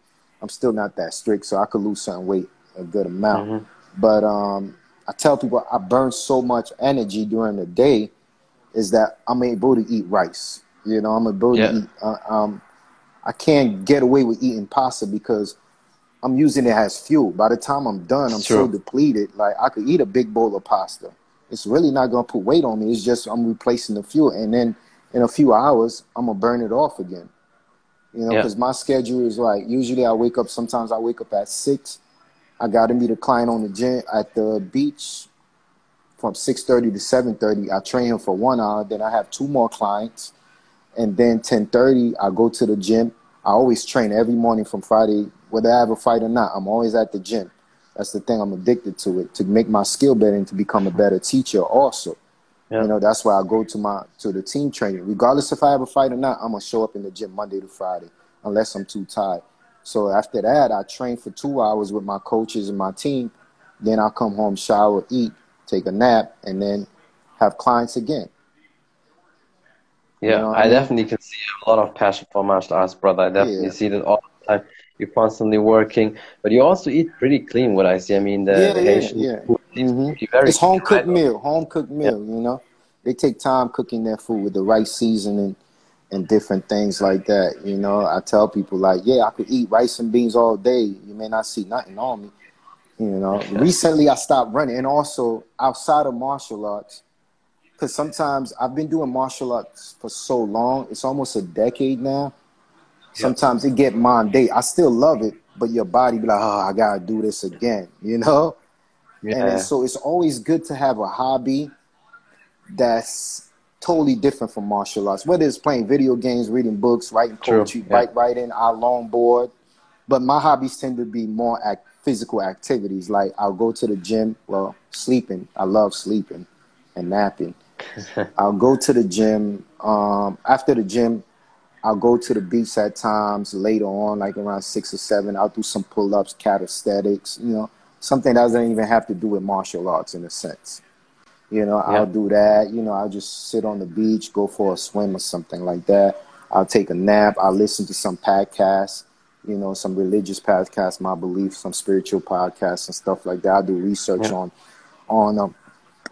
I'm still not that strict, so I could lose some weight a good amount. Mm-hmm. But um, I tell people I burn so much energy during the day is that I'm able to eat rice. You know, I'm able yeah. to eat. Uh, um, I can't get away with eating pasta because I'm using it as fuel. By the time I'm done, I'm so depleted. Like I could eat a big bowl of pasta. It's really not gonna put weight on me. It's just I'm replacing the fuel, and then in a few hours, I'm gonna burn it off again. You know, because yeah. my schedule is like usually I wake up. Sometimes I wake up at six. I got to meet a client on the gym at the beach from six thirty to seven thirty. I train him for one hour. Then I have two more clients, and then ten thirty I go to the gym. I always train every morning from Friday whether I have a fight or not. I'm always at the gym. That's the thing. I'm addicted to it to make my skill better and to become a better teacher. Also, yeah. you know, that's why I go to my to the team training. Regardless if I have a fight or not, I'm gonna show up in the gym Monday to Friday, unless I'm too tired. So after that, I train for two hours with my coaches and my team. Then I come home, shower, eat, take a nap, and then have clients again. Yeah, you know I, mean? definitely can see a lot of passion for martial arts, brother. I definitely yeah. see that all the time you're constantly working, but you also eat pretty clean. What I see, I mean, the, yeah, the Haitian yeah, food mm-hmm. It's home cooked meal, home cooked meal. Yeah. You know, they take time cooking their food with the right seasoning and different things like that. You know, I tell people like, yeah, I could eat rice and beans all day. You may not see nothing on me. You know, (laughs) recently I stopped running, and also outside of martial arts, because sometimes I've been doing martial arts for so long. It's almost a decade now Sometimes it get mundane. I still love it, but your body be like, oh, I gotta do this again, (laughs) you know? Yeah. And so it's always good to have a hobby that's totally different from martial arts. Whether it's playing video games, reading books, writing poetry, yeah. bike riding, I longboard. But my hobbies tend to be more act- physical activities. Like I'll go to the gym. Well, sleeping. I love sleeping and napping. (laughs) I'll go to the gym. Um, after the gym, I'll go to the beach at times later on, like around six or seven. I'll do some pull ups, calisthenics, you know, something that doesn't even have to do with martial arts in a sense. You know, yeah. I'll do that. You know, I'll just sit on the beach, go for a swim or something like that. I'll take a nap. I'll listen to some podcasts, you know, some religious podcasts, my beliefs, some spiritual podcasts and stuff like that. I'll do research yeah. on on um,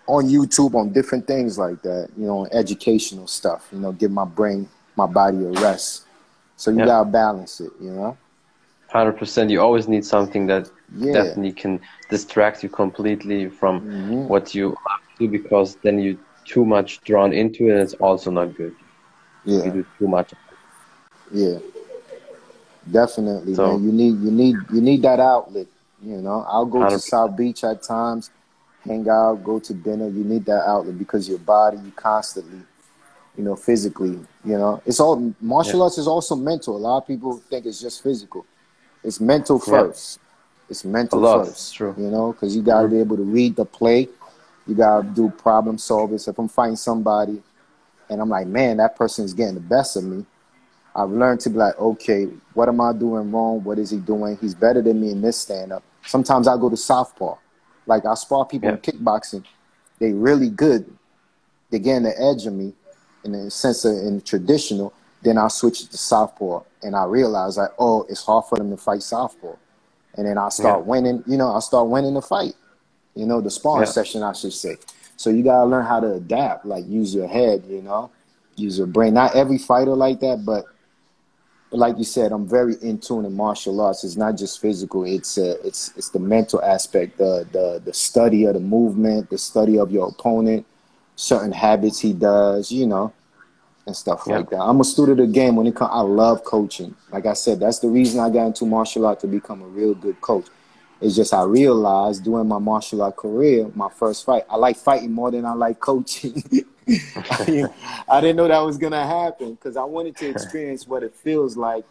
on YouTube on different things like that, you know, educational stuff, you know, give my brain, my body a rest. So you gotta balance it, you know. Hundred percent. You always need something that yeah. definitely can distract you completely from mm-hmm. what you do because then you too much drawn into it and it's also not good. Yeah. You do too much. Yeah. Definitely, so, man. You need you need you need that outlet. You know, I'll go 100%. to South Beach at times, hang out, go to dinner. You need that outlet because your body, you constantly, you know, physically, you know, it's all martial yeah. arts is also mental. A lot of people think it's just physical. It's mental first. Yeah. It's mental first. True. You know, because you got to be able to read the play. You got to do problem solving. So if I'm fighting somebody, and I'm like, man, that person is getting the best of me. I've learned to be like, okay, what am I doing wrong? What is he doing? He's better than me in this stand up. Sometimes I go to southpaw. Like I spar people yeah. in kickboxing. They really good. They getting the edge of me in the sense of in traditional. Then I switch to southpaw and I realize like, oh, it's hard for them to fight southpaw. And then I start yeah. winning, you know, I start winning the fight. You know, the sparring yeah. session I should say. So you gotta learn how to adapt, like use your head, you know, use your brain. Not every fighter like that, but like you said, I'm very in tune in martial arts. It's not just physical; it's uh, it's it's the mental aspect, the the the study of the movement, the study of your opponent, certain habits he does, you know, and stuff yeah. like that. I'm a student of the game when it comes. I love coaching. Like I said, that's the reason I got into martial art to become a real good coach. It's just I realized during my martial art career, my first fight, I like fighting more than I like coaching. (laughs) I didn't know that was gonna happen because I wanted to experience what it feels like.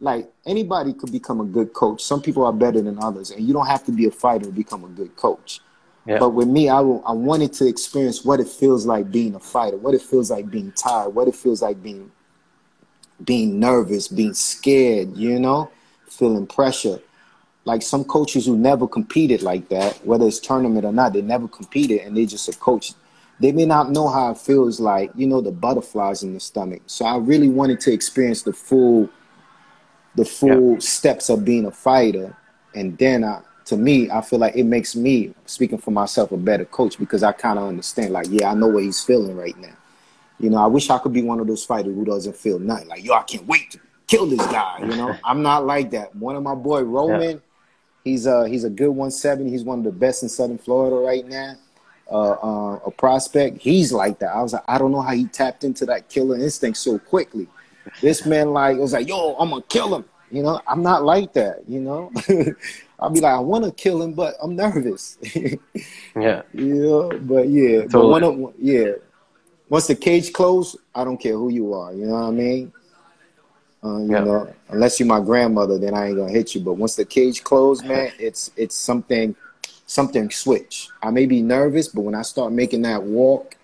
Like anybody could become a good coach. Some people are better than others, and you don't have to be a fighter to become a good coach. Yeah. But with me, I, I wanted to experience what it feels like being a fighter, what it feels like being tired, what it feels like being being nervous, being scared, you know, feeling pressure. Like some coaches who never competed like that, whether it's tournament or not, they never competed and they just a coach they may not know how it feels like, you know, the butterflies in the stomach. So I really wanted to experience the full the full yeah. steps of being a fighter. And then I, to me, I feel like it makes me, speaking for myself, a better coach because I kind of understand, like, yeah, I know what he's feeling right now. You know, I wish I could be one of those fighters who doesn't feel nothing. Like, yo, I can't wait to kill this guy. You know, (laughs) I'm not like that. One of my boy Roman, yeah. He's a he's a good 170. He's one of the best in Southern Florida right now uh, uh, a prospect, he's like that. I was like, I don't know how he tapped into that killer instinct so quickly. This man like was like, yo, I'm gonna kill him. You know, I'm not like that. You know, (laughs) I'll be like, I want to kill him, but I'm nervous. (laughs) yeah. Yeah, but yeah, totally. but one of, yeah. Once the cage closed, I don't care who you are. You know what I mean? Uh, you know, unless you're my grandmother, then I ain't gonna hit you. But once the cage closed, (laughs) man, it's it's something something switch. I may be nervous, but when I start making that walk,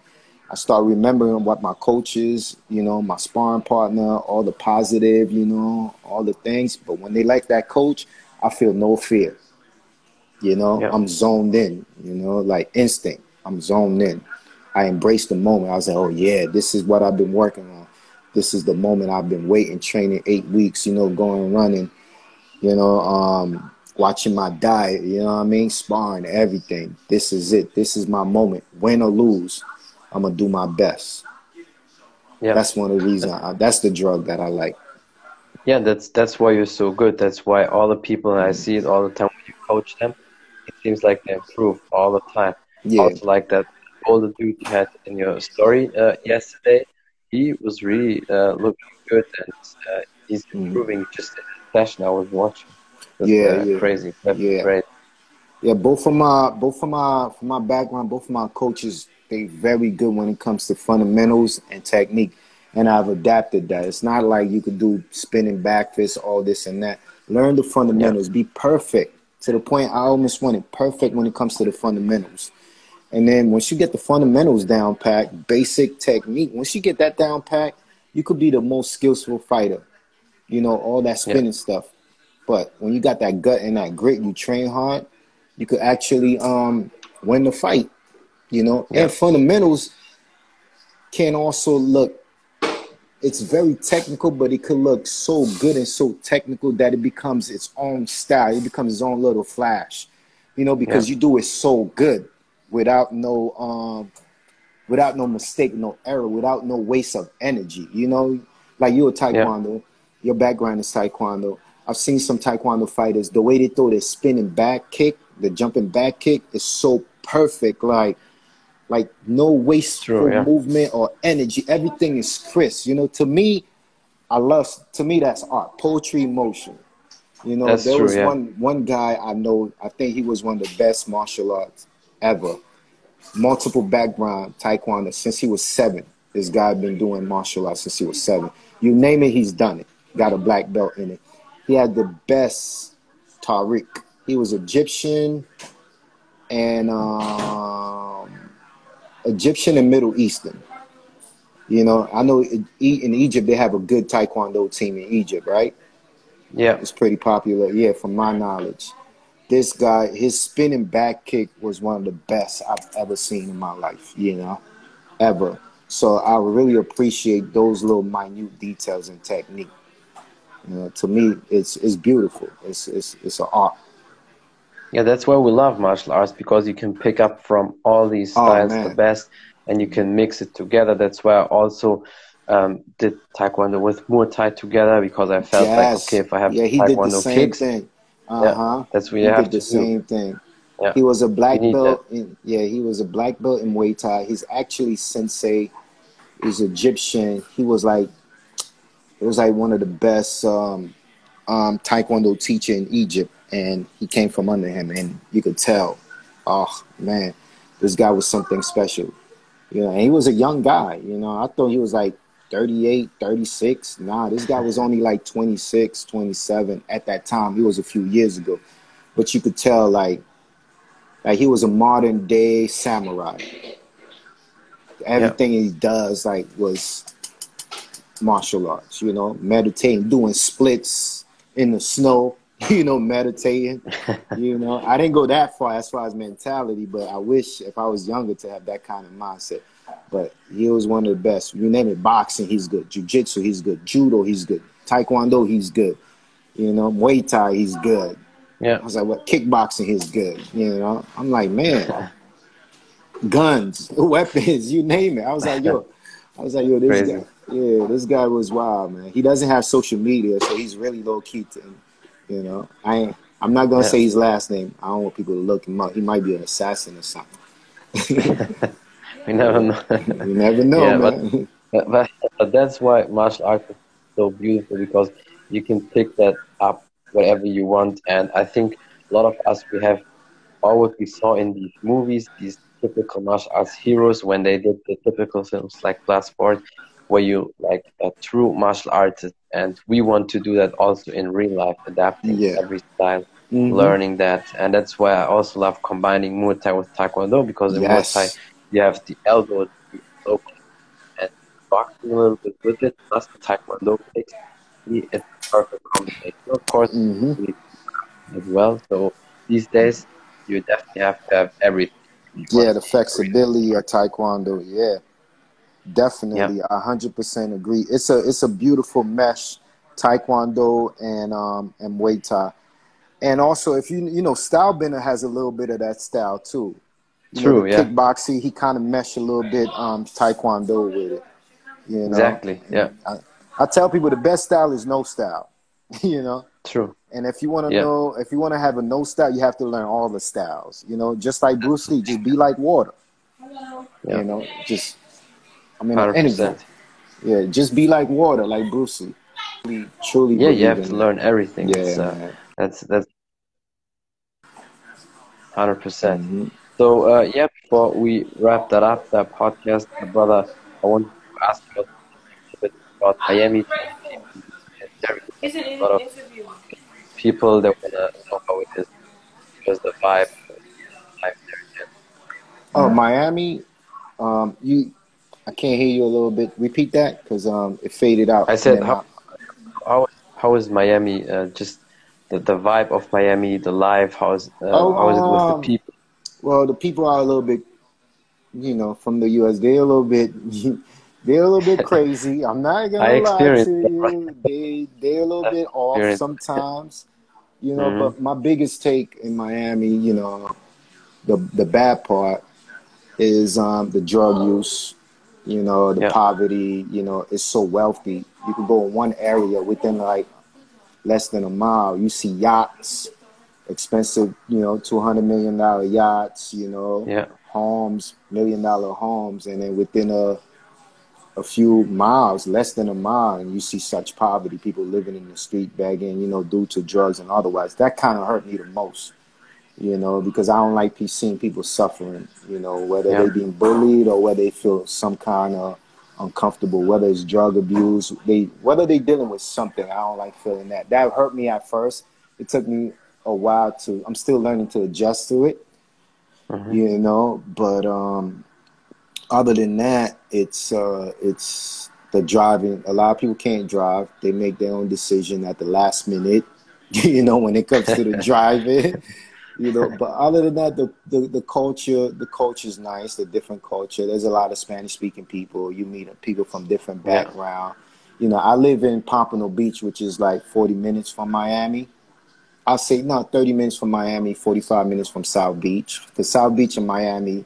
I start remembering what my coaches, you know, my sparring partner, all the positive, you know, all the things. But when they like that coach, I feel no fear. You know. I'm zoned in, you know, like instinct. I'm zoned in. I embrace the moment. I was like, oh, yeah, this is what I've been working on. This is the moment I've been waiting, training eight weeks, you know, going running, you know, um, watching my diet, you know what I mean? Sparring, everything. This is it. This is my moment. Win or lose, I'm gonna do my best. Yeah, that's one of the reasons. I, that's the drug that I like. Yeah, that's that's why you're so good. That's why all the people I see it all the time when you coach them, it seems like they improve all the time. Yeah, also like that older dude you had in your story uh, yesterday. He was really uh, looking good and uh, he's mm-hmm. improving mm. just in the session I was watching. That's yeah, yeah, crazy. That's yeah. great. Yeah, both of my both of my from my background, both of my coaches, they very good when it comes to fundamentals and technique. And I've adapted that. It's not like you could do spinning back fists, all this and that. Learn the fundamentals. Yeah. Be perfect to the point I almost want it perfect when it comes to the fundamentals. And then once you get the fundamentals down pat, basic technique, once you get that down pat, you could be the most skillful fighter. You know, all that spinning yeah. stuff. But when you got that gut and that grit, you train hard, you could actually um, win the fight. You know, yeah. and fundamentals can also look. It's very technical, but it could look so good and so technical that it becomes its own style. It becomes its own little flash. You know, because yeah. you do it so good. Without no um without no mistake, no error, without no waste of energy. You know, like you're a taekwondo, yeah. your background is taekwondo. I've seen some taekwondo fighters. The way they throw their spinning back kick, the jumping back kick, is so perfect. Like, like no wasteful True, yeah. movement or energy. Everything is crisp. You know, to me, I love. To me, that's art. Poetry, motion. You know, that's there true, was yeah. one one guy I know. I think he was one of the best martial arts ever. Multiple background taekwondo since he was seven. This guy been doing martial arts since he was seven. You name it, he's done it. Got a black belt in it. He had the best Tariq. He was Egyptian and um, Egyptian and Middle Eastern. You know, I know in Egypt they have a good Taekwondo team in Egypt, right? Yeah, it's pretty popular. Yeah, from my knowledge, this guy, his spinning back kick was one of the best I've ever seen in my life. You know, ever. So I really appreciate those little minute details and technique. You know, to me, it's it's beautiful. It's it's it's an art. Yeah, that's why we love martial arts because you can pick up from all these oh, styles oh, the best, and you can mix it together. That's why I also um, did taekwondo with Muay Thai together because I felt yes. like okay, if I have yeah, taekwondo did the same kicks, thing. Uh-huh. Yeah, that's what you he have did the do. same thing. Yeah. He was a black belt. In, yeah, he was a black belt in Muay Thai. He's actually sensei. He's Egyptian. He was like it was like one of the best um, um, taekwondo teacher in Egypt, and he came from under him, and you could tell, oh man, this guy was something special. You know, and he was a young guy. You know, I thought he was like 38, 36. Nah, this guy was only like 26, 27 at that time. He was a few years ago, but you could tell like like he was a modern day samurai. Everything he does like was martial arts, you know, meditating, doing splits in the snow, (laughs) you know, meditating. you know, I didn't go that far as far as mentality, but I wish if I was younger to have that kind of mindset. But he was one of the best. You name it, boxing, he's good. Jiu-jitsu, he's good. Judo, he's good. Taekwondo, he's good. You know, Muay Thai, he's good. Yeah. I was like, what? Kickboxing, he's good. You know, I'm like, man, guns, (laughs) weapons, you name it. I was like, yo, I was like, yo, this Crazy. guy, yeah, this guy was wild, man. He doesn't have social media, so he's really low key to him. You know, I ain't, I'm not gonna yeah. say his last name. I don't want people to look him up. He might be an assassin or something. (laughs) (laughs) (laughs) we never know. you never know, yeah, man. But, (laughs) but, but that's why martial arts is so beautiful because you can pick that up wherever you want. And I think a lot of us we have all what we saw in these movies, these typical martial arts heroes when they did the typical films like Bloodsport where you like a true martial artist and we want to do that also in real life adapting yeah. every style mm-hmm. learning that and that's why i also love combining muay thai with taekwondo because in yes. muay thai you have the elbow local and boxing a little bit with it plus the taekwondo kicks it's a perfect combination of course mm-hmm. as well so these days you definitely have to have everything yeah the flexibility of taekwondo yeah Definitely, a hundred percent agree. It's a it's a beautiful mesh, Taekwondo and um and Muay Thai, and also if you you know Stylebender has a little bit of that style too. True, know, yeah. Kickboxing, he kind of meshed a little bit um Taekwondo with it. You know? Exactly. Yeah. I, I tell people the best style is no style. (laughs) you know. True. And if you want to yeah. know, if you want to have a no style, you have to learn all the styles. You know, just like Bruce Lee, just be like water. Yeah. You know, just I mean, 100%. anything. Yeah, just be like water, like Bruce Lee. Truly, truly yeah, you have to learn everything. Yeah, uh, that's that's hundred percent. So uh, yeah, before we wrap that up, that podcast, brother, I want to ask you a bit about Miami. It's an interview. People that wanna know how it is, because the vibe, vibe there. Oh, Miami. Um, you I can't hear you a little bit. Repeat that because um, it faded out. I said, how, how, how is Miami? Uh, just the, the vibe of Miami, the life. How is uh, oh, how is it with the um, people? Well, the people are a little bit, you know, from the U.S. They're a little bit. (laughs) they're a little bit crazy. I'm not gonna lie to you. They they're a little bit off sometimes, you know. Mm-hmm. But my biggest take in Miami, you know, the the bad part is um, the drug use, you know, the yeah. poverty, you know, it's so wealthy. You can go in one area within like less than a mile. You see yachts, expensive, you know, two hundred million dollar yachts, you know, yeah. homes, million dollar homes, and then within a a few miles, less than a mile, and you see such poverty, people living in the street begging, you know, due to drugs and otherwise. That kind of hurt me the most, you know, because I don't like seeing people suffering, you know, whether yeah. they're being bullied or whether they feel some kind of uncomfortable, whether it's drug abuse, they whether they're dealing with something. I don't like feeling that. That hurt me at first. It took me a while to. I'm still learning to adjust to it. Mm-hmm. You know, but um, other than that, it's uh, it's the driving. A lot of people can't drive. They make their own decision at the last minute. (laughs) you know, when it comes to the (laughs) driving. you know but other than that the, the, the culture the culture is nice the different culture there's a lot of spanish speaking people you meet people from different background yeah. you know i live in pompano beach which is like 40 minutes from miami i'll say no 30 minutes from miami 45 minutes from south beach because south beach and miami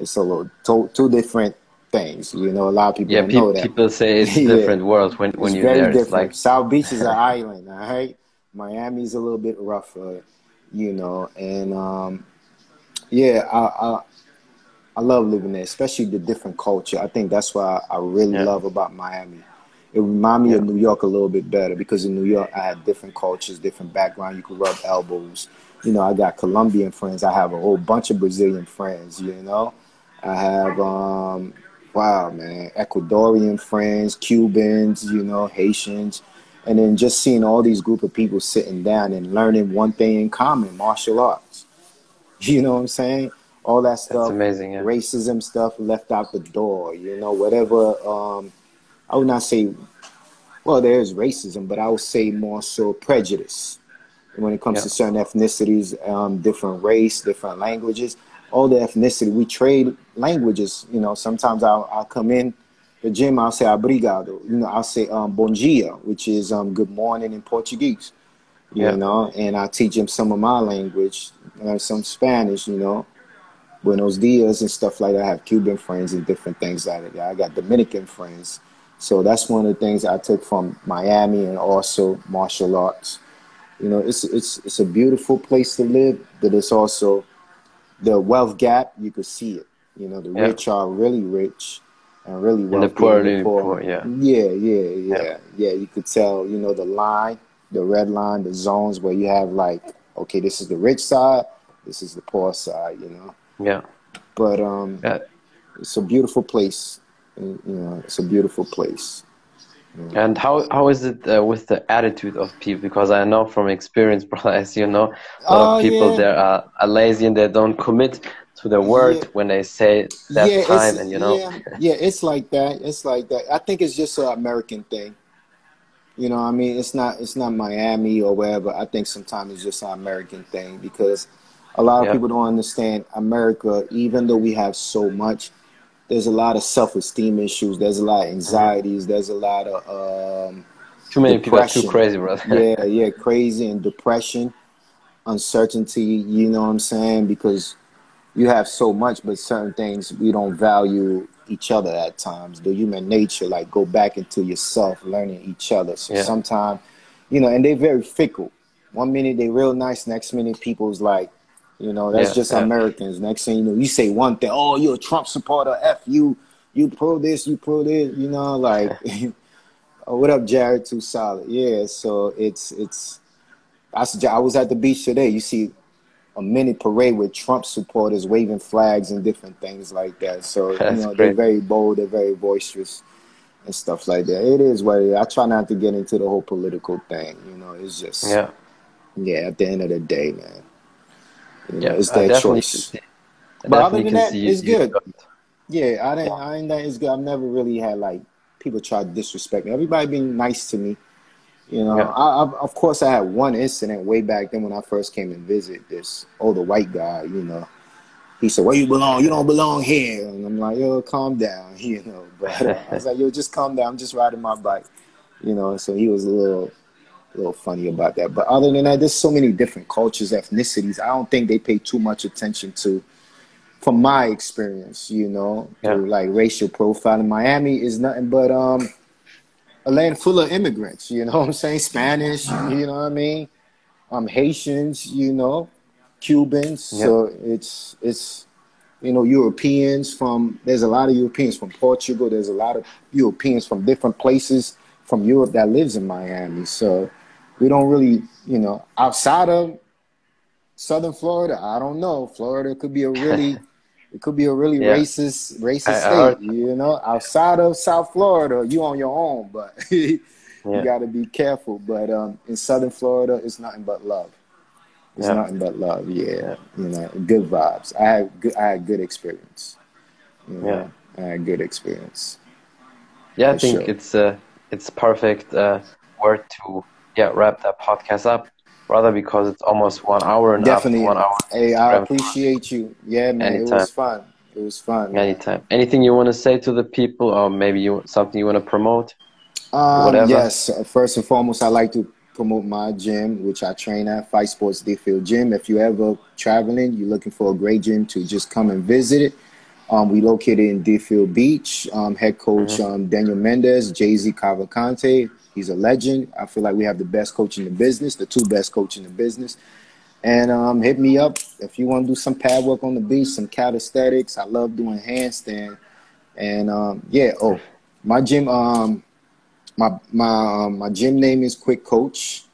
it's a little two, two different things you know a lot of people yeah, pe- know that people say it's (laughs) yeah. different world when, when it's you're very there different. like south beach is an (laughs) island all right miami's a little bit rougher you know, and um, yeah, I, I, I love living there, especially the different culture. I think that's what I, I really yeah. love about Miami. It reminds me yeah. of New York a little bit better because in New York I had different cultures, different background. You could rub elbows. You know, I got Colombian friends. I have a whole bunch of Brazilian friends. You know, I have um, wow, man, Ecuadorian friends, Cubans. You know, Haitians and then just seeing all these group of people sitting down and learning one thing in common martial arts (laughs) you know what i'm saying all that stuff That's amazing yeah. racism stuff left out the door you know whatever um, i would not say well there's racism but i would say more so prejudice when it comes yeah. to certain ethnicities um, different race different languages all the ethnicity we trade languages you know sometimes i'll, I'll come in the gym, I'll say obrigado. You know, I'll say um, bom dia, which is um, good morning in Portuguese. You yeah. know, and I teach him some of my language, uh, some Spanish. You know, Buenos dias and stuff like that. I have Cuban friends and different things like that. I got Dominican friends. So that's one of the things I took from Miami and also martial arts. You know, it's it's it's a beautiful place to live, but it's also the wealth gap. You could see it. You know, the yeah. rich are really rich, and really well. And the poor, the poor, yeah. Yeah, yeah, yeah, yeah, yeah. You could tell, you know, the line, the red line, the zones where you have like, okay, this is the rich side, this is the poor side, you know. Yeah. But um, yeah. it's a beautiful place. You know, it's a beautiful place. And how how is it uh, with the attitude of people? Because I know from experience, (laughs) brother, as you know, a lot of oh, people yeah. there are, are lazy and they don't commit to the word yeah. when they say that time and you know yeah, yeah it's like that it's like that i think it's just an american thing you know i mean it's not it's not miami or wherever i think sometimes it's just an american thing because a lot of people don't understand america even though we have so much there's a lot of self-esteem issues there's a lot of anxieties there's a lot of um, too many depression. people are too crazy brother (laughs) yeah yeah crazy and depression uncertainty you know what i'm saying because you have so much, but certain things we don't value each other at times. The human nature, like go back into yourself, learning each other. So yeah. sometimes, you know, and they're very fickle. One minute they real nice, next minute people's like, you know, that's yeah, just yeah. Americans. Next thing you know, you say one thing, oh, you're a Trump supporter, F you, you pro this, you pro this, you know, like oh, (laughs) (laughs) what up, Jared? Too solid. Yeah, so it's it's I, I was at the beach today. You see a mini parade with Trump supporters waving flags and different things like that. So (laughs) That's you know great. they're very bold, they're very boisterous and stuff like that. It is what it is. I try not to get into the whole political thing. You know, it's just yeah, yeah. At the end of the day, man, yeah, it's their choice. But other than that, it's good. Yeah, I didn't. I that it's good. I've never really had like people try to disrespect me. Everybody being nice to me. You know, yeah. I, I, of course, I had one incident way back then when I first came and visit this older white guy. You know, he said, "Where you belong? You don't belong here." And I'm like, "Yo, calm down," (laughs) you know. But uh, I was like, "Yo, just calm down. I'm just riding my bike," you know. So he was a little, little funny about that. But other than that, there's so many different cultures, ethnicities. I don't think they pay too much attention to from my experience, you know, yeah. like racial profiling. Miami is nothing but um a land full of immigrants, you know (laughs) what I'm saying? Spanish, you know what I mean? Um Haitians, you know, Cubans. Yeah. So it's it's you know, Europeans from there's a lot of Europeans from Portugal, there's a lot of Europeans from different places from Europe that lives in Miami. So we don't really, you know, outside of Southern Florida, I don't know. Florida could be a really (laughs) it could be a really yeah. racist racist I, state, you know. Outside of South Florida, you on your own, but (laughs) you yeah. got to be careful. But um, in Southern Florida, it's nothing but love. It's yeah. nothing but love. Yeah, you know, good vibes. I had good, I had good experience. You know, yeah, I had good experience. Yeah, I think sure. it's uh, it's perfect uh, word to yeah wrap that podcast up rather because it's almost one hour and definitely one hour. Hey, I appreciate you. Yeah, man, Anytime. it was fun. It was fun. Anytime. Anything you want to say to the people, or maybe you something you want to promote? Um, Whatever. Yes. First and foremost, I like to promote my gym, which I train at Fight Sports Deerfield Gym. If you're ever traveling, you're looking for a great gym to just come and visit it. Um, we located in Deerfield Beach. Um, head coach mm-hmm. um, Daniel Mendez, JZ Cavalcante, He's a legend. I feel like we have the best coach in the business, the two best coach in the business. And um, hit me up if you want to do some pad work on the beach, some calisthenics. I love doing handstand. And um, yeah, oh, my gym, um, my my um, my gym name is Quick Coach.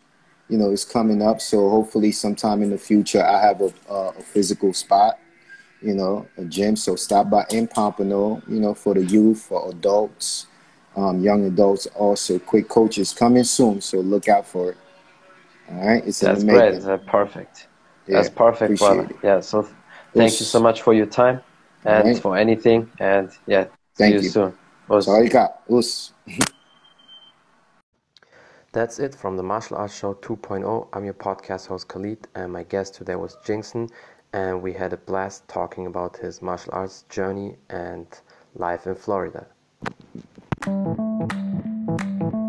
You know, it's coming up, so hopefully sometime in the future I have a, a, a physical spot. You know, a gym. So stop by in Pompano. You know, for the youth, for adults um, young adults also. Quick coaches coming soon, so look out for it. All right, it's that's great. That's perfect. Yeah, that's perfect, brother. It. Yeah. So thank you so much for your time and right. for anything. And yeah, thank see you, you. soon. Us. Sorry, got us. (laughs) That's it from the Martial Arts Show 2.0. I'm your podcast host Khalid, and my guest today was Ginseng, and we had a blast talking about his martial arts journey and life in Florida. Thank you.